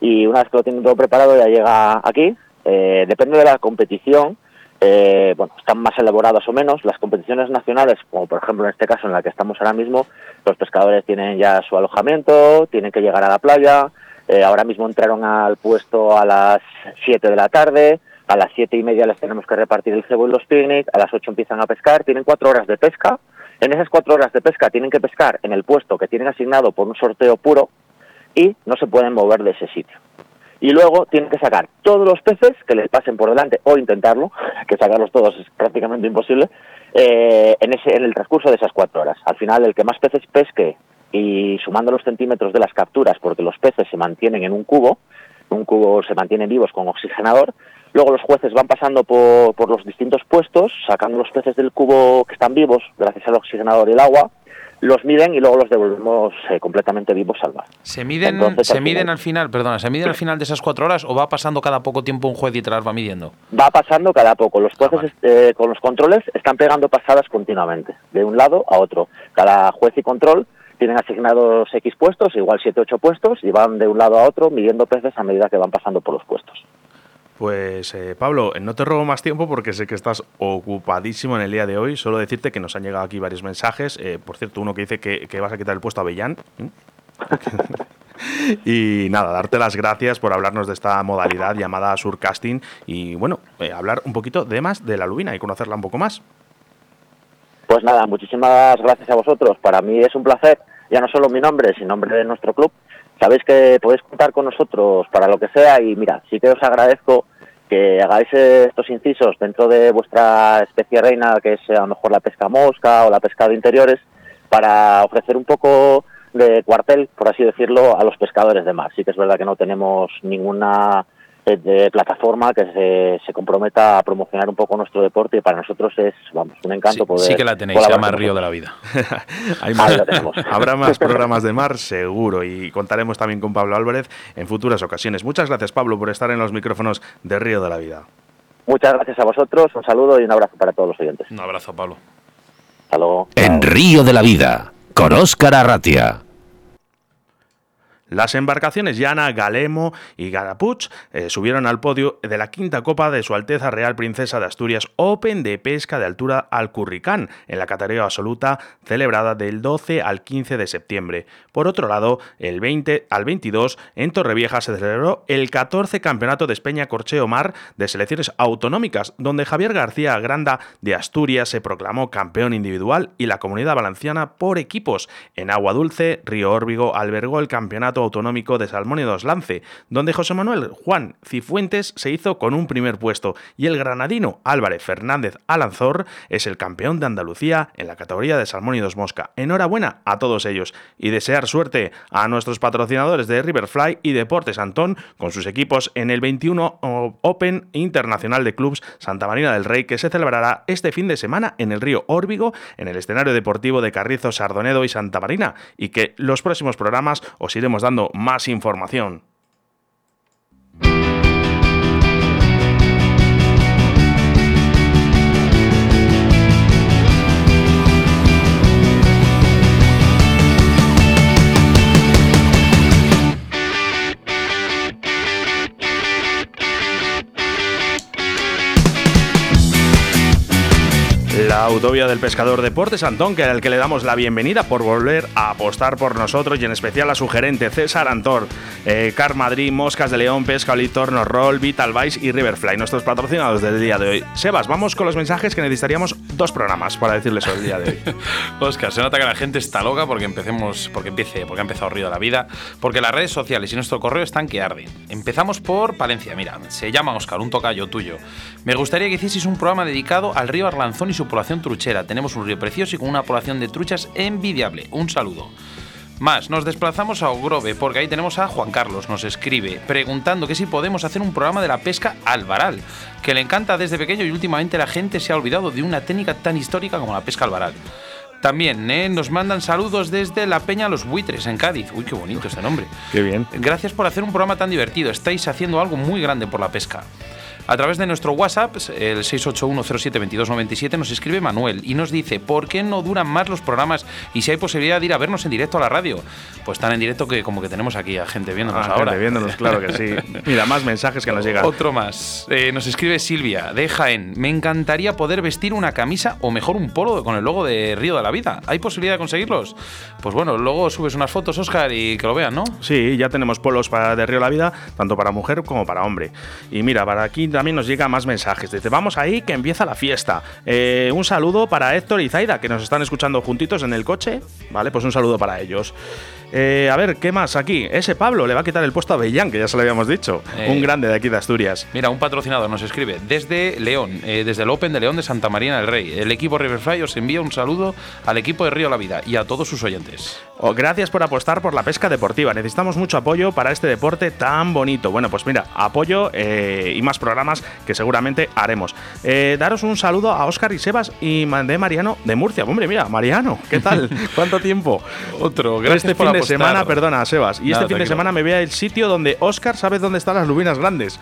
y una vez que lo tiene todo preparado ya llega aquí. Eh, depende de la competición, bueno, están más elaboradas o menos. Las competiciones nacionales, como por ejemplo en este caso en la que estamos ahora mismo, los pescadores tienen ya su alojamiento, tienen que llegar a la playa. ahora mismo entraron al puesto a las 7 de la tarde, a las siete y media les tenemos que repartir el cebo y los picnic, a las 8 empiezan a pescar, tienen cuatro horas de pesca en esas cuatro horas de pesca tienen que pescar en el puesto que tienen asignado por un sorteo puro y no se pueden mover de ese sitio. Y luego tienen que sacar todos los peces que les pasen por delante o intentarlo, que sacarlos todos es prácticamente imposible, eh, en, ese, en el transcurso de esas cuatro horas. Al final, el que más peces pesque y sumando los centímetros de las capturas, porque los peces se mantienen en un cubo, un cubo se mantienen vivos con oxigenador, Luego los jueces van pasando por, los distintos puestos, sacando los peces del cubo que están vivos, gracias al oxigenador y el agua, los miden y luego los devolvemos eh, completamente vivos al mar. ¿Se miden, ¿se al, miden final, al final, perdona, se miden al final de esas cuatro horas o va pasando cada poco tiempo un juez y te las va midiendo? Va pasando cada poco. Los ah, jueces eh, con los controles están pegando pasadas continuamente, de un lado a otro. Cada juez y control tienen asignados X puestos, igual 7 8 puestos, y van de un lado a otro midiendo peces a medida que van pasando por los puestos. Pues eh, Pablo, no te robo más tiempo porque sé que estás ocupadísimo en el día de hoy. Solo decirte que nos han llegado aquí varios mensajes. Eh, por cierto, uno que dice que, vas a quitar el puesto a Bellán. y nada, darte las gracias por hablarnos de esta modalidad llamada surcasting y bueno, eh, hablar un poquito de más de la lubina y conocerla un poco más. Pues nada, muchísimas gracias a vosotros. Para mí es un placer, ya no solo mi nombre, sino nombre de nuestro club. Sabéis que podéis contar con nosotros para lo que sea y mira, sí que os agradezco que hagáis estos incisos dentro de vuestra especie reina, que es a lo mejor la pesca mosca o la pesca de interiores, para ofrecer un poco de cuartel, por así decirlo, a los pescadores de mar. Sí que es verdad que no tenemos ninguna de plataforma que se, comprometa a promocionar un poco nuestro deporte y para nosotros es vamos un encanto poder sí que la tenéis se llama Río de la Vida. Habrá más programas de mar seguro y contaremos también con Pablo Álvarez en futuras ocasiones. Muchas gracias Pablo por estar en los micrófonos de Río de la Vida. Muchas gracias a vosotros un saludo y un abrazo para todos los oyentes. Un abrazo Pablo. Hasta luego. En Río de la Vida con Óscar Arratia las embarcaciones Yana, Galemo y Garapuch eh, subieron al podio de la quinta copa de Su Alteza Real Princesa de Asturias Open de pesca de altura al Curricán, en la categoría absoluta celebrada del 12 al 15 de septiembre. Por otro lado, el 20 al 22 en Torrevieja se celebró el 14 Campeonato de Espeña Corcheo Mar de selecciones autonómicas, donde Javier García Granda de Asturias se proclamó campeón individual y la comunidad valenciana por equipos. En Agua Dulce, Río Órbigo albergó el campeonato autonómico de Salmónidos Lance, donde José Manuel Juan Cifuentes se hizo con un primer puesto y el granadino Álvarez Fernández Alanzor es el campeón de Andalucía en la categoría de Salmónidos Mosca. Enhorabuena a todos ellos y desear suerte a nuestros patrocinadores de Riverfly y Deportes Antón con sus equipos en el 21 Open Internacional de Clubs Santa Marina del Rey que se celebrará este fin de semana en el río Órbigo en el escenario deportivo de Carrizo, Sardonedo y Santa Marina y que los próximos programas os iremos dando más información. La autovía del pescador Deportes Antón, que al que le damos la bienvenida por volver a apostar por nosotros y en especial a su gerente César Antor, eh, Car Madrid, Moscas de León, Pesca Torno Roll, Vital Vice y Riverfly, nuestros patrocinados del día de hoy. Sebas, vamos con los mensajes que necesitaríamos dos programas para decirles el día de hoy. Oscar, se nota que la gente está loca porque empecemos, porque empiece, porque ha empezado Río la Vida, porque las redes sociales y nuestro correo están que arden. Empezamos por Palencia, mira, se llama Oscar, un tocayo tuyo. Me gustaría que hicieseis un programa dedicado al río Arlanzón y su población truchera. Tenemos un río precioso y con una población de truchas envidiable. Un saludo. Más, nos desplazamos a Ogrove porque ahí tenemos a Juan Carlos, nos escribe preguntando que si podemos hacer un programa de la pesca al varal, que le encanta desde pequeño y últimamente la gente se ha olvidado de una técnica tan histórica como la pesca al varal. También ¿eh? nos mandan saludos desde la Peña Los Buitres en Cádiz. Uy, qué bonito este nombre. Qué bien. Gracias por hacer un programa tan divertido. Estáis haciendo algo muy grande por la pesca. A través de nuestro WhatsApp, el 681072297, nos escribe Manuel y nos dice, ¿por qué no duran más los programas y si hay posibilidad de ir a vernos en directo a la radio? Pues tan en directo que como que tenemos aquí a gente viéndonos Ah, ahora. gente viéndonos, claro que sí. Mira, más mensajes que nos llegan. Otro más. Eh, nos escribe Silvia, de Jaén. Me encantaría poder vestir una camisa o mejor un polo con el logo de Río de la Vida. ¿Hay posibilidad de conseguirlos? Pues bueno, luego subes unas fotos, Oscar, y que lo vean, ¿no? Sí, ya tenemos polos para de Río la Vida, tanto para mujer como para hombre. Y mira, para aquí también nos llega más mensajes. Dice, vamos ahí que empieza la fiesta. Eh, un saludo para Héctor y Zaida, que nos están escuchando juntitos en el coche. Vale, pues un saludo para ellos. Eh, a ver, ¿qué más aquí? Ese Pablo le va a quitar el puesto a Bellán, que ya se lo habíamos dicho. Eh. Un grande de aquí de Asturias. Mira, un patrocinador nos escribe desde León, eh, desde el Open de León de Santa María del Rey. El equipo Riverfly os envía un saludo al equipo de Río La Vida y a todos sus oyentes. Oh, gracias por apostar por la pesca deportiva. Necesitamos mucho apoyo para este deporte tan bonito. Bueno, pues mira, apoyo y más programas que seguramente haremos. Daros un saludo a Óscar y Sebas y de Mariano de Murcia. Hombre, mira, Mariano, ¿qué tal? ¿Cuánto tiempo? Otro, este fin de semana, perdona, Sebas. Y Nada, este fin de tranquilo. semana me voy al sitio donde Óscar sabe dónde están las lubinas grandes.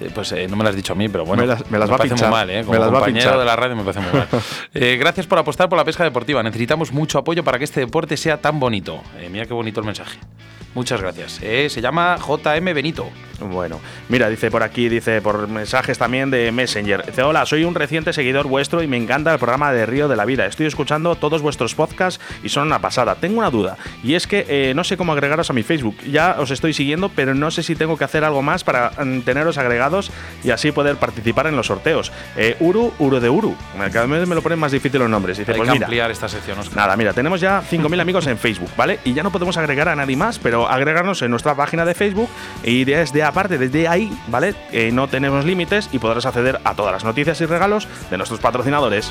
Sí, pues eh, no me lo has dicho a mí, pero bueno. Me las- me las va a parece pinchar. muy mal, ¿eh? Como Me las va a compañero de la radio me parece muy mal. Eh, gracias por apostar por la pesca deportiva. Necesitamos mucho apoyo para que este deporte sea tan bonito. Eh, mira qué bonito el mensaje. Muchas gracias. Eh, se llama JM Benito. Bueno, mira, dice por aquí, dice por mensajes también de Messenger. Dice, hola, soy un reciente seguidor vuestro y me encanta el programa de Río de la Vida. Estoy escuchando todos vuestros podcasts y son una pasada. Tengo una duda, y es que eh, no sé cómo agregaros a mi Facebook. Ya os estoy siguiendo, pero no sé si tengo que hacer algo más para mm, teneros agregados y así poder participar en los sorteos. Eh, Uru, Uru de Uru. Cada vez me lo ponen más difícil los nombres. Dice, Hay pues que mira, ampliar esta sección, Oscar. Nada, mira, tenemos ya 5.000 amigos en Facebook, ¿vale? Y ya no podemos agregar a nadie más, pero agregarnos en nuestra página de Facebook y desde aparte, desde ahí, ¿vale? Eh, no tenemos límites y podrás acceder a todas las noticias y regalos de nuestros patrocinadores.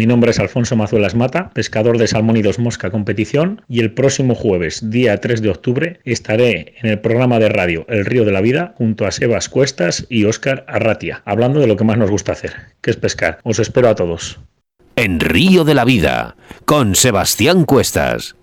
Mi nombre es Alfonso Mazuelas Mata, pescador de salmónidos mosca competición y el próximo jueves, día 3 de octubre, estaré en el programa de radio El Río de la Vida junto a Sebas Cuestas y Óscar Arratia, hablando de lo que más nos gusta hacer, que es pescar. Os espero a todos. En Río de la Vida, con Sebastián Cuestas.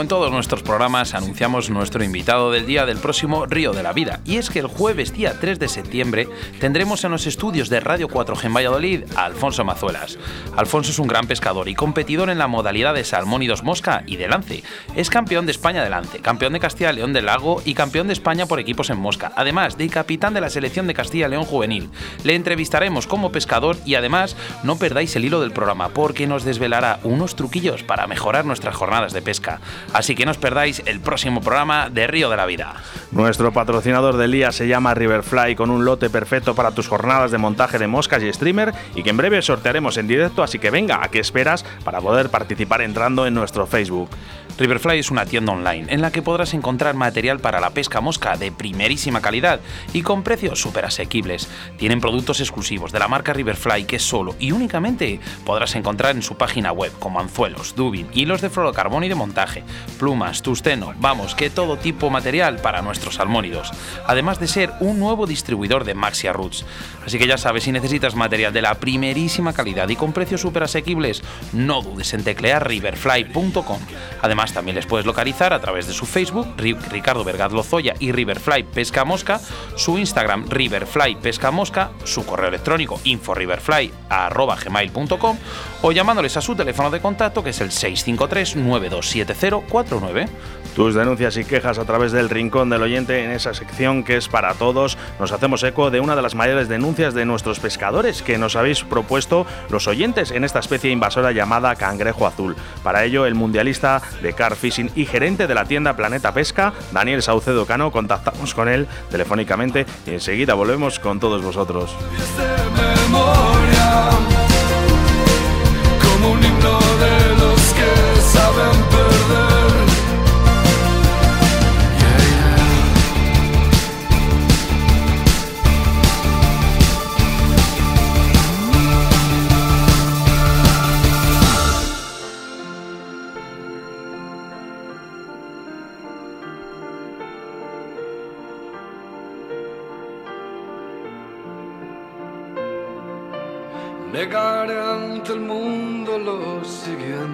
Como en todos nuestros programas, anunciamos nuestro invitado del día del próximo Río de la Vida. Y es que el jueves día 3 de septiembre tendremos en los estudios de Radio 4G en Valladolid a Alfonso Mazuelas. Alfonso es un gran pescador y competidor en la modalidad de salmón y dos mosca y de lance. Es campeón de España de lance, campeón de Castilla y León del Lago y campeón de España por equipos en mosca, además de capitán de la selección de Castilla y León juvenil. Le entrevistaremos como pescador y además no perdáis el hilo del programa porque nos desvelará unos truquillos para mejorar nuestras jornadas de pesca. Así que no os perdáis el próximo programa de Río de la Vida. Nuestro patrocinador del día se llama Riverfly con un lote perfecto para tus jornadas de montaje de moscas y streamer y que en breve sortearemos en directo, así que venga, ¿a qué esperas para poder participar entrando en nuestro Facebook? Riverfly es una tienda online en la que podrás encontrar material para la pesca mosca de primerísima calidad y con precios súper asequibles. Tienen productos exclusivos de la marca Riverfly que solo y únicamente podrás encontrar en su página web, como anzuelos, dubin, hilos de fluorocarbón y de montaje, plumas, tusteno, vamos, que todo tipo de material para nuestros salmónidos, además de ser un nuevo distribuidor de Maxia Roots. Así que ya sabes, si necesitas material de la primerísima calidad y con precios súper asequibles, no dudes en teclear riverfly.com. Además, también les puedes localizar a través de su Facebook, Ri- Ricardo Vergaz Lozoya y Riverfly Pesca Mosca, su Instagram, Riverfly Pesca Mosca, su correo electrónico, inforiverfly.gmail.com o llamándoles a su teléfono de contacto que es el 653-927049. Tus denuncias y quejas a través del rincón del oyente en esa sección que es para todos. Nos hacemos eco de una de las mayores denuncias de nuestros pescadores que nos habéis propuesto los oyentes en esta especie invasora llamada cangrejo azul. Para ello, el mundialista de car fishing y gerente de la tienda Planeta Pesca, Daniel Saucedo Cano, contactamos con él telefónicamente y enseguida volvemos con todos vosotros.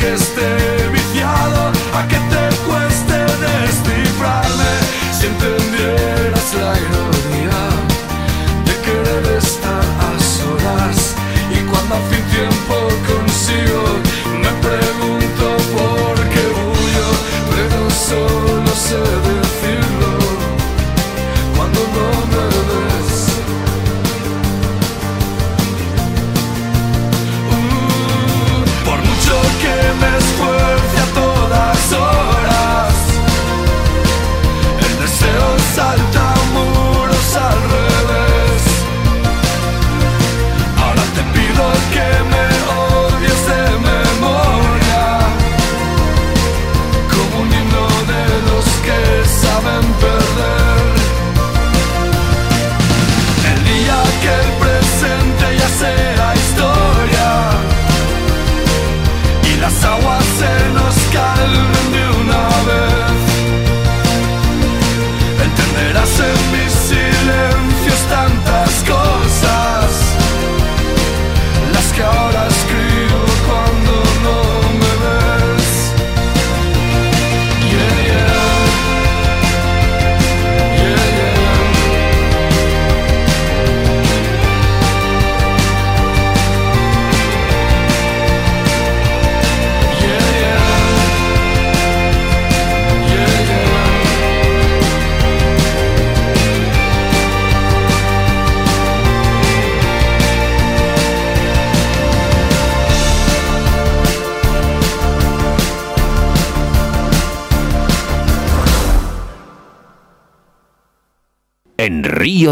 que esté viciado a que te cueste descifrarme. Si entendieras la ironía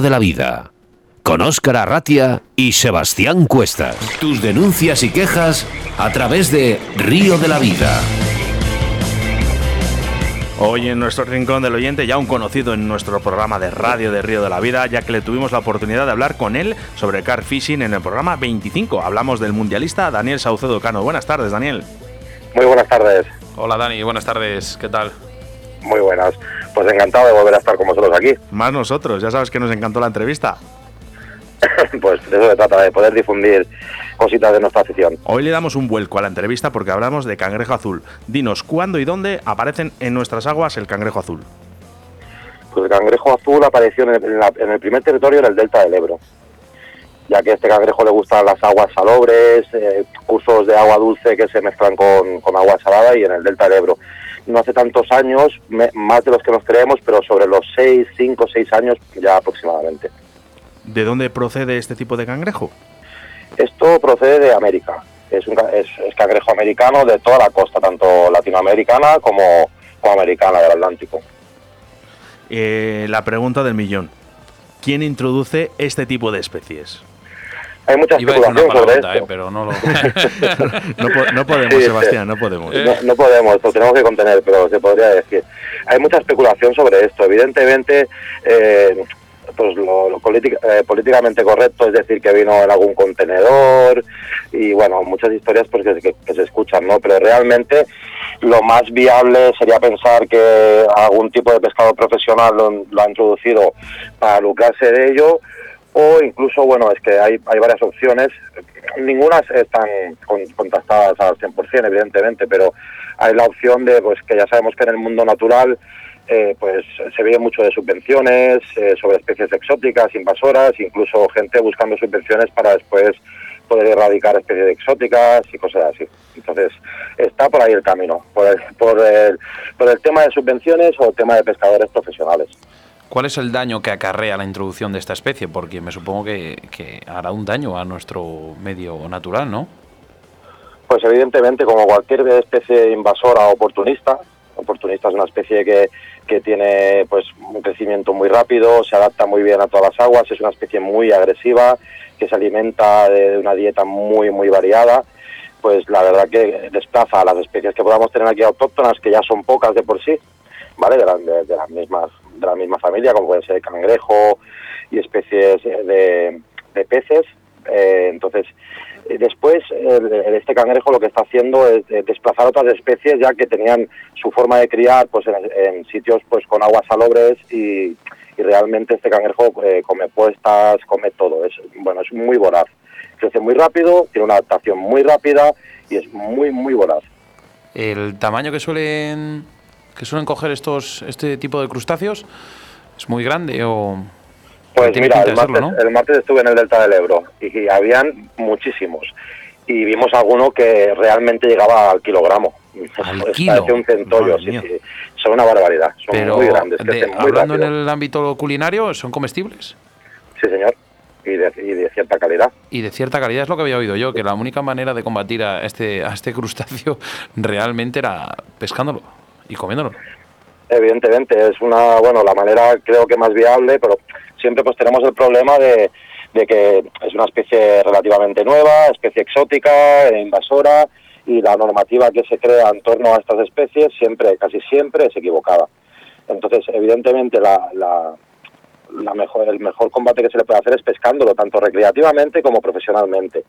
De la Vida, con Óscar Arratia y Sebastián Cuestas. Tus denuncias y quejas a través de Río de la Vida. Hoy en nuestro rincón del oyente, ya un conocido en nuestro programa de radio de Río de la Vida, ya que le tuvimos la oportunidad de hablar con él sobre car fishing en el programa 25. Hablamos del mundialista Daniel Saucedo Cano. Buenas tardes, Daniel. Muy buenas tardes. Hola Dani, buenas tardes, ¿qué tal? Muy buenas. Pues encantado de volver a estar con vosotros aquí. Más nosotros, ya sabes que nos encantó la entrevista. pues de eso se trata, de poder difundir cositas de nuestra afición. Hoy le damos un vuelco a la entrevista porque hablamos de cangrejo azul. Dinos, ¿cuándo y dónde aparecen en nuestras aguas el cangrejo azul? Pues el cangrejo azul apareció en el, en el primer territorio, en el delta del Ebro. Ya que a este cangrejo le gustan las aguas salobres, eh, cursos de agua dulce que se mezclan con, con agua salada y en el delta del Ebro. No hace tantos años, me- más de los que nos creemos, pero sobre los 6, 5, 6 años ya aproximadamente. ¿De dónde procede este tipo de cangrejo? Esto procede de América. Es, un, es, es cangrejo americano de toda la costa, tanto latinoamericana como, como americana del Atlántico. Eh, la pregunta del millón. ¿Quién introduce este tipo de especies? Hay mucha especulación sobre esto. eh, pero no lo... No, po- no podemos, Sí. Sebastián, no podemos. No, no podemos, lo tenemos que contener, pero se podría decir. Hay mucha especulación sobre esto. Evidentemente, eh, pues lo, lo política- eh, políticamente correcto es decir que vino en algún contenedor y bueno, muchas historias pues que, que- que se escuchan, ¿no? Pero realmente lo más viable sería pensar que algún tipo de pescado profesional lo, lo ha introducido para lucrarse de ello o incluso, bueno, es que hay, hay varias opciones, ninguna están con- contactadas al 100%, evidentemente, pero hay la opción de, pues que ya sabemos que en el mundo natural, eh, pues se ve mucho de subvenciones eh, sobre especies exóticas, invasoras, incluso gente buscando subvenciones para después poder erradicar especies exóticas y cosas así. Entonces, está por ahí el camino, por el, por el, por el tema de subvenciones o el tema de pescadores profesionales. ¿Cuál es el daño que acarrea la introducción de esta especie? Porque me supongo que, que hará un daño a nuestro medio natural, ¿no? Pues evidentemente, como cualquier especie invasora oportunista, oportunista es una especie que, que tiene pues un crecimiento muy rápido, se adapta muy bien a todas las aguas, es una especie muy agresiva, que se alimenta de, una dieta muy muy variada, pues la verdad que desplaza a las especies que podamos tener aquí autóctonas, que ya son pocas de por sí, ¿vale? De, la- de las mismas de la misma familia, como puede ser el cangrejo y especies de, de peces. Eh, entonces, eh, después, este cangrejo lo que está haciendo es eh, desplazar otras especies ya que tenían su forma de criar pues en, sitios pues con aguas salobres y, y realmente este cangrejo eh, come puestas, come todo. Es, bueno, es muy voraz. Crece muy rápido, tiene una adaptación muy rápida y es muy, muy voraz. El tamaño que suelen que suelen coger estos este tipo de crustáceos es muy grande o Pues mira, el martes, ¿no? el martes estuve en el Delta del Ebro y, y habían muchísimos. Y vimos alguno que realmente llegaba al kilogramo. ¿Al kilo? Un centollo, sí, sí. Son una barbaridad, son pero muy grandes, de- muy hablando en el ámbito culinario son comestibles Sí, señor. Y de, y de cierta calidad. y de cierta calidad es lo que había oído yo que la única manera de combatir a este a este crustáceo realmente era pescándolo y comiéndolo. Evidentemente, es una, bueno, la manera creo que más viable, pero siempre pues tenemos el problema de, de que es una especie relativamente nueva, especie exótica, invasora, y la normativa que se crea en torno a estas especies siempre, casi siempre, es equivocada. Entonces, evidentemente, la, la, la mejor, el mejor combate que se le puede hacer es pescándolo, tanto recreativamente como profesionalmente.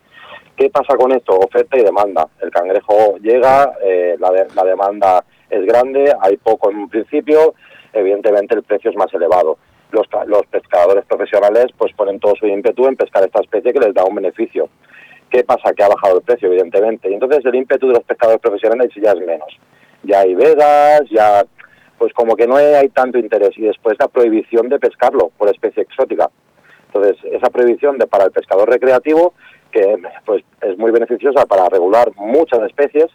¿Qué pasa con esto? Oferta y demanda. El cangrejo llega, eh, la, de- la demanda es grande, hay poco en un principio, evidentemente el precio es más elevado. Los, los pescadores profesionales pues ponen todo su ímpetu en pescar esta especie que les da un beneficio. ¿Qué pasa? Que ha bajado el precio, evidentemente. Y entonces el ímpetu de los pescadores profesionales ya es menos. Ya hay vedas, ya pues como que no hay tanto interés. Y después la prohibición de pescarlo por especie exótica. Entonces, esa prohibición de para el pescador recreativo, que pues es muy beneficiosa para regular muchas especies,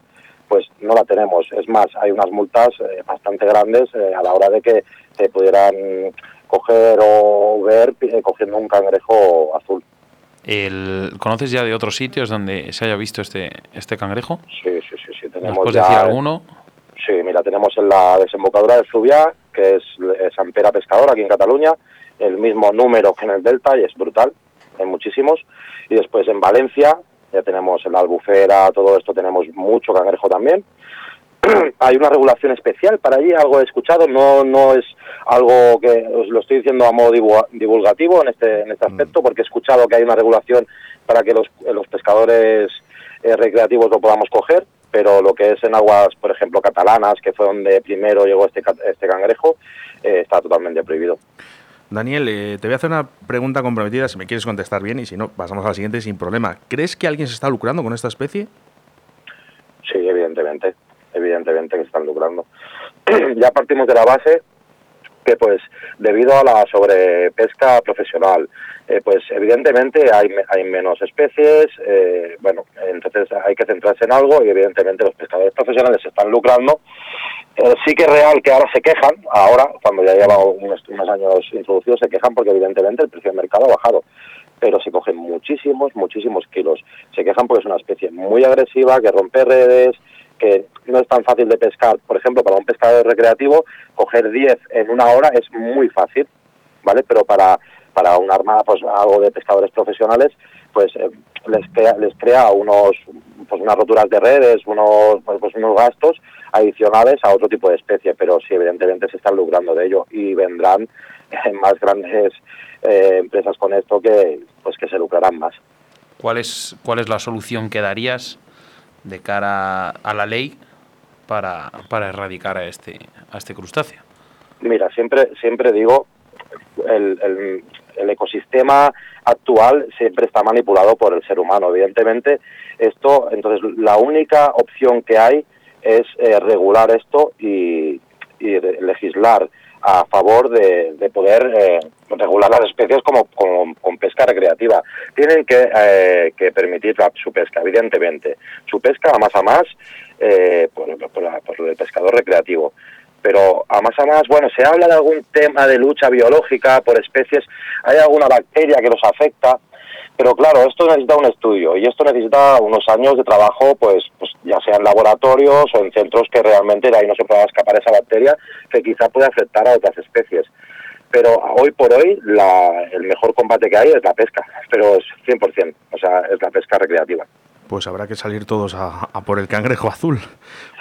pues no la tenemos. Es más, hay unas multas eh, bastante grandes eh, a la hora de que te pudieran coger o ver eh, cogiendo un cangrejo azul. El, ¿Conoces ya de otros sitios donde se haya visto este este cangrejo? Sí, sí, sí, sí. ¿Nos Tenemos puedes ya, decir alguno? Sí, mira, tenemos en la desembocadura del Fluvià, que es eh, San Pere Pescador, aquí en Cataluña, el mismo número que en el Delta y es brutal, hay muchísimos. Y después en Valencia, ya tenemos en la Albufera, todo esto tenemos mucho cangrejo también. hay una regulación especial para allí, algo he escuchado, no no es algo que os lo estoy diciendo a modo divulgativo en este en este aspecto, porque he escuchado que hay una regulación para que los, los pescadores eh, recreativos lo podamos coger, pero lo que es en aguas, por ejemplo, catalanas, que fue donde primero llegó este, este cangrejo, eh, está totalmente prohibido. Daniel, eh, te voy a hacer una pregunta comprometida, si me quieres contestar bien, y si no, pasamos a la siguiente sin problema. ¿Crees que alguien se está lucrando con esta especie? Sí, evidentemente, evidentemente que se están lucrando. ya partimos de la base que pues debido a la sobrepesca profesional, eh, pues evidentemente hay, hay menos especies, eh, bueno, entonces hay que centrarse en algo y evidentemente los pescadores profesionales se están lucrando. Eh, sí que es real que ahora se quejan, ahora, cuando ya lleva unos, unos años introducidos, se quejan porque evidentemente el precio del mercado ha bajado pero se cogen muchísimos, muchísimos kilos. Se quejan porque es una especie muy agresiva, que rompe redes, no es tan fácil de pescar. Por ejemplo, para un pescador recreativo, coger 10 en una hora es muy fácil, ¿vale? Pero para, para una armada, pues algo de pescadores profesionales, pues eh, les, crea, les crea unos, pues unas roturas de redes, unos, pues, pues unos gastos adicionales a otro tipo de especie, pero sí, evidentemente se están lucrando de ello y vendrán más grandes eh, empresas con esto que, pues que se lucrarán más. ¿Cuál es, ¿Cuál es la solución que darías de cara a la ley para, para erradicar a este, a este crustáceo? Mira, siempre, siempre digo, el, el, el, ecosistema actual siempre está manipulado por el ser humano. Evidentemente, esto, entonces, la única opción que hay es eh, regular esto y, y legislar a favor de, de poder eh, regular las especies como, con pesca recreativa. Tienen que, eh, que permitir la, su pesca, evidentemente. Su pesca a más a más eh, por, por, por, el pescador recreativo. Pero a más a más, bueno, se habla de algún tema de lucha biológica por especies, hay alguna bacteria que los afecta, pero claro, esto necesita un estudio y esto necesita unos años de trabajo, pues, pues ya sea en laboratorios o en centros que realmente de ahí no se pueda escapar esa bacteria que quizá pueda afectar a otras especies. Pero hoy por hoy la, el mejor combate que hay es la pesca, pero es 100%, o sea, es la pesca recreativa. Pues habrá que salir todos a, a por el cangrejo azul. Sí,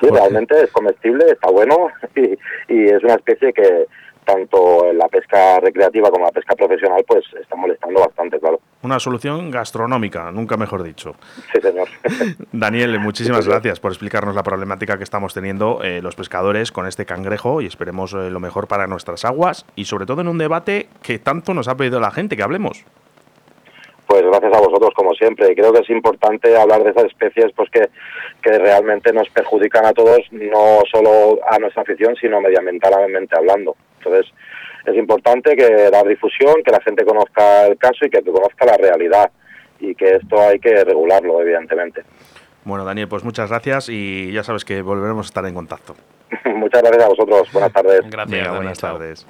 Porque... realmente es comestible, está bueno y, y es una especie que, tanto en la pesca recreativa como la pesca profesional, pues está molestando bastante, claro. Una solución gastronómica, nunca mejor dicho. Sí, señor. Daniel, muchísimas gracias por explicarnos la problemática que estamos teniendo eh, los pescadores con este cangrejo y esperemos eh, lo mejor para nuestras aguas y sobre todo en un debate que tanto nos ha pedido la gente que hablemos. Pues gracias a vosotros, como siempre. Creo que es importante hablar de esas especies pues que, que realmente nos perjudican a todos, no solo a nuestra afición, sino medioambientalmente hablando. Entonces, es importante que dar difusión, que la gente conozca el caso y que conozca la realidad. Y que esto hay que regularlo, evidentemente. Bueno, Daniel, pues muchas gracias y ya sabes que volveremos a estar en contacto. muchas gracias a vosotros. Buenas tardes. Gracias. Buenas tardes.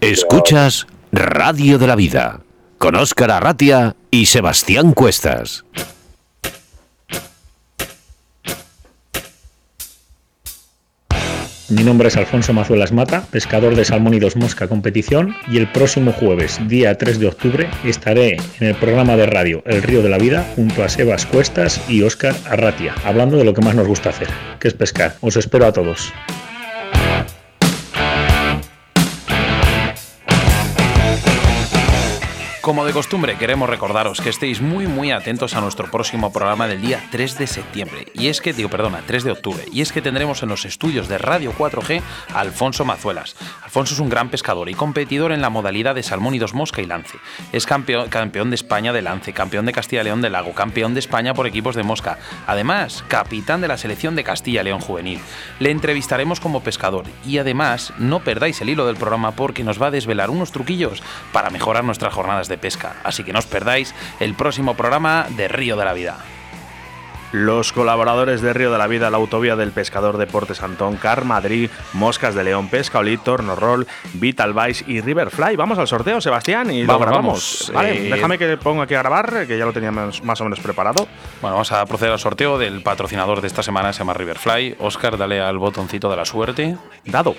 Escuchas Radio de la Vida con Óscar Arratia y Sebastián Cuestas. Mi nombre es Alfonso Mazuelas Mata, pescador de salmón y dos mosca competición y el próximo jueves, día 3 de octubre, estaré en el programa de radio El Río de la Vida junto a Sebas Cuestas y Óscar Arratia, hablando de lo que más nos gusta hacer, que es pescar. Os espero a todos. Como de costumbre, queremos recordaros que estéis muy muy atentos a nuestro próximo programa del día 3 de septiembre. Y es que, digo, perdona, 3 de octubre. Y es que tendremos en los estudios de Radio 4G a Alfonso Mazuelas. Alfonso es un gran pescador y competidor en la modalidad de salmón y dos mosca y lance. Es campeón, campeón de España de lance, campeón de Castilla y León de lago, campeón de España por equipos de mosca. Además, capitán de la selección de Castilla y León juvenil. Le entrevistaremos como pescador y además no perdáis el hilo del programa porque nos va a desvelar unos truquillos para mejorar nuestras jornadas de pesca. Así que no os perdáis el próximo programa de Río de la Vida. Los colaboradores de Río de la Vida, la Autovía del Pescador Deportes Antón, Car Madrid, Moscas de León, Pescaolí, Tornorol, Vital Vice y Riverfly. Vamos al sorteo, Sebastián, y vamos, lo grabamos. vamos. Vale, Eh, déjame que ponga aquí a grabar, que ya lo tenía más, o menos preparado. Bueno, vamos a proceder al sorteo del patrocinador de esta semana, se llama Riverfly. Oscar, dale al botoncito de la suerte. Dado.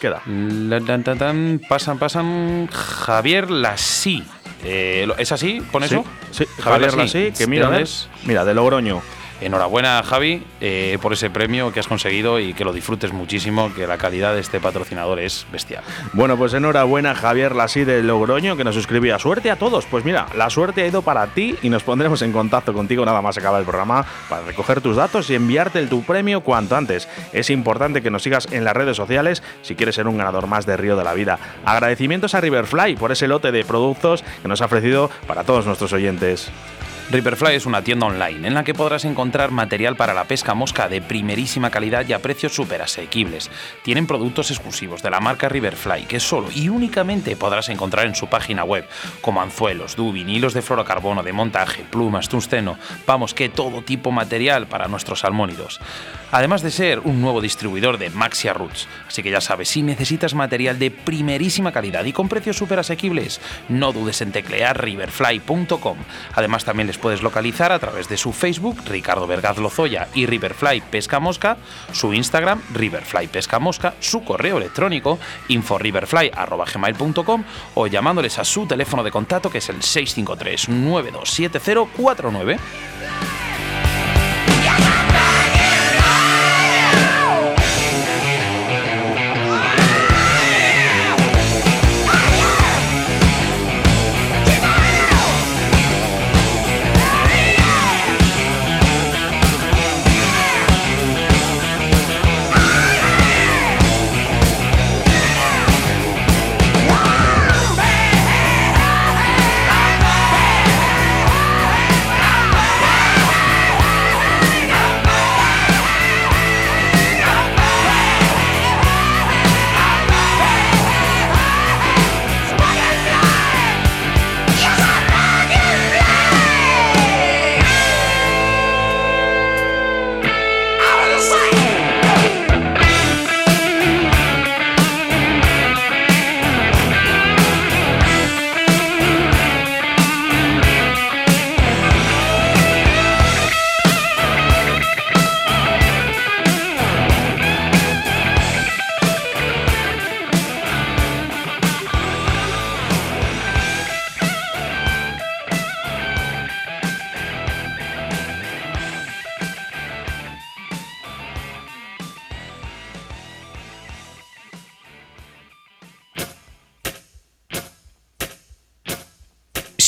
Queda. La- tan, pasan, pasan. Javier Lasí. Eh, ¿lo- ¿Es así? ¿Pone Sí, eso? sí, Javier Lasí. Lasí, que ¿De mira, ¿ves? mira, de Logroño. Enhorabuena, Javi, eh, por ese premio que has conseguido y que lo disfrutes muchísimo, que la calidad de este patrocinador es bestial. Bueno, pues enhorabuena, Javier Lasí de Logroño, que nos suscribía. Suerte a todos. Pues mira, la suerte ha ido para ti y nos pondremos en contacto contigo nada más acaba el programa para recoger tus datos y enviarte el, tu premio cuanto antes. Es importante que nos sigas en las redes sociales si quieres ser un ganador más de Río de la Vida. Agradecimientos a Riverfly por ese lote de productos que nos ha ofrecido para todos nuestros oyentes. Riverfly es una tienda online en la que podrás encontrar material para la pesca mosca de primerísima calidad y a precios súper asequibles. Tienen productos exclusivos de la marca Riverfly que solo y únicamente podrás encontrar en su página web, como anzuelos, dubin, hilos de fluorocarbono, de montaje, plumas, tungsteno, vamos que todo tipo material para nuestros salmónidos. Además de ser un nuevo distribuidor de Maxia Roots. Así que ya sabes, si necesitas material de primerísima calidad y con precios súper asequibles, no dudes en teclear riverfly.com. Además también les puedes localizar a través de su Facebook, Ricardo Vergaz Lozoya y Riverfly Pesca Mosca, su Instagram, Riverfly Pesca Mosca, su correo electrónico, inforiverfly.gmail.com o llamándoles a su teléfono de contacto que es el 653 927049.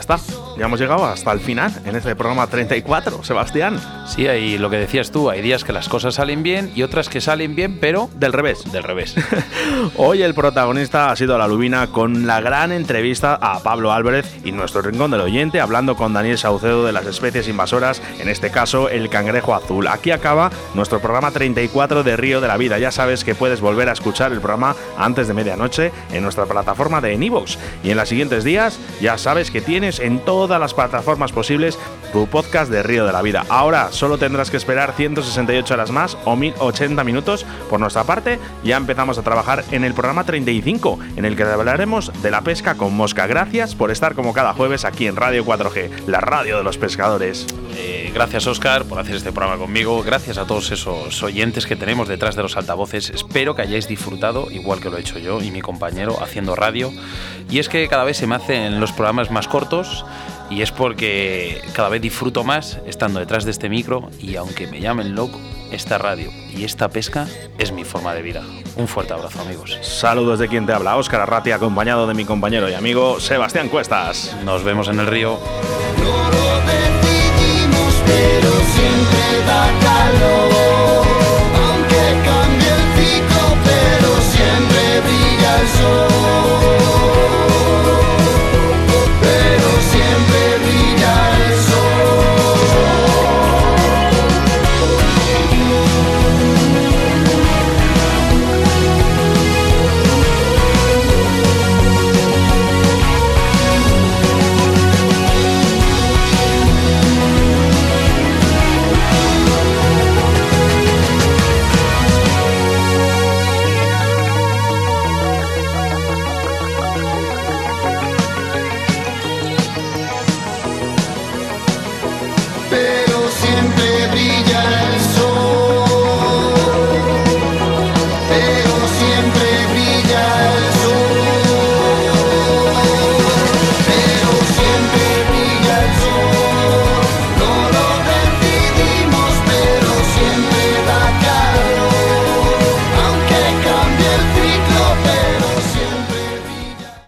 Ya está. Ya hemos llegado hasta el final en este programa 34, Sebastián. Sí, ahí lo que decías tú, hay días que las cosas salen bien y otras que salen bien, pero Del revés. del revés. Hoy el protagonista ha sido la Lubina con la gran entrevista a Pablo Álvarez y nuestro rincón del oyente hablando con Daniel Saucedo de las especies invasoras, en este caso el cangrejo azul. Aquí acaba nuestro programa 34 de Río de la Vida. Ya sabes que puedes volver a escuchar el programa antes de medianoche en nuestra plataforma de Enivox. Y en los siguientes días ya sabes que tienes en todas las plataformas posibles tu podcast de Río de la Vida. Ahora solo tendrás que esperar 168 horas más o 1080 minutos. Por nuestra parte, ya empezamos a trabajar en el programa 35, en el que hablaremos de la pesca con mosca. Gracias por estar como cada jueves aquí en Radio 4G, la radio de los pescadores. Eh, gracias, Oscar, por hacer este programa conmigo. Gracias a todos esos oyentes que tenemos detrás de los altavoces. Espero que hayáis disfrutado, igual que lo he hecho yo y mi compañero, haciendo radio. Y es que cada vez se me hacen los programas más cortos. Y es porque cada vez disfruto más estando detrás de este micro y aunque me llamen loco, esta radio y esta pesca es mi forma de vida. Un fuerte abrazo amigos. Saludos de quien te habla, Óscar Arrati, acompañado de mi compañero y amigo Sebastián Cuestas. Nos vemos en el río. Pero siempre da calor. Aunque cambie el ciclo, pero siempre brilla el sol.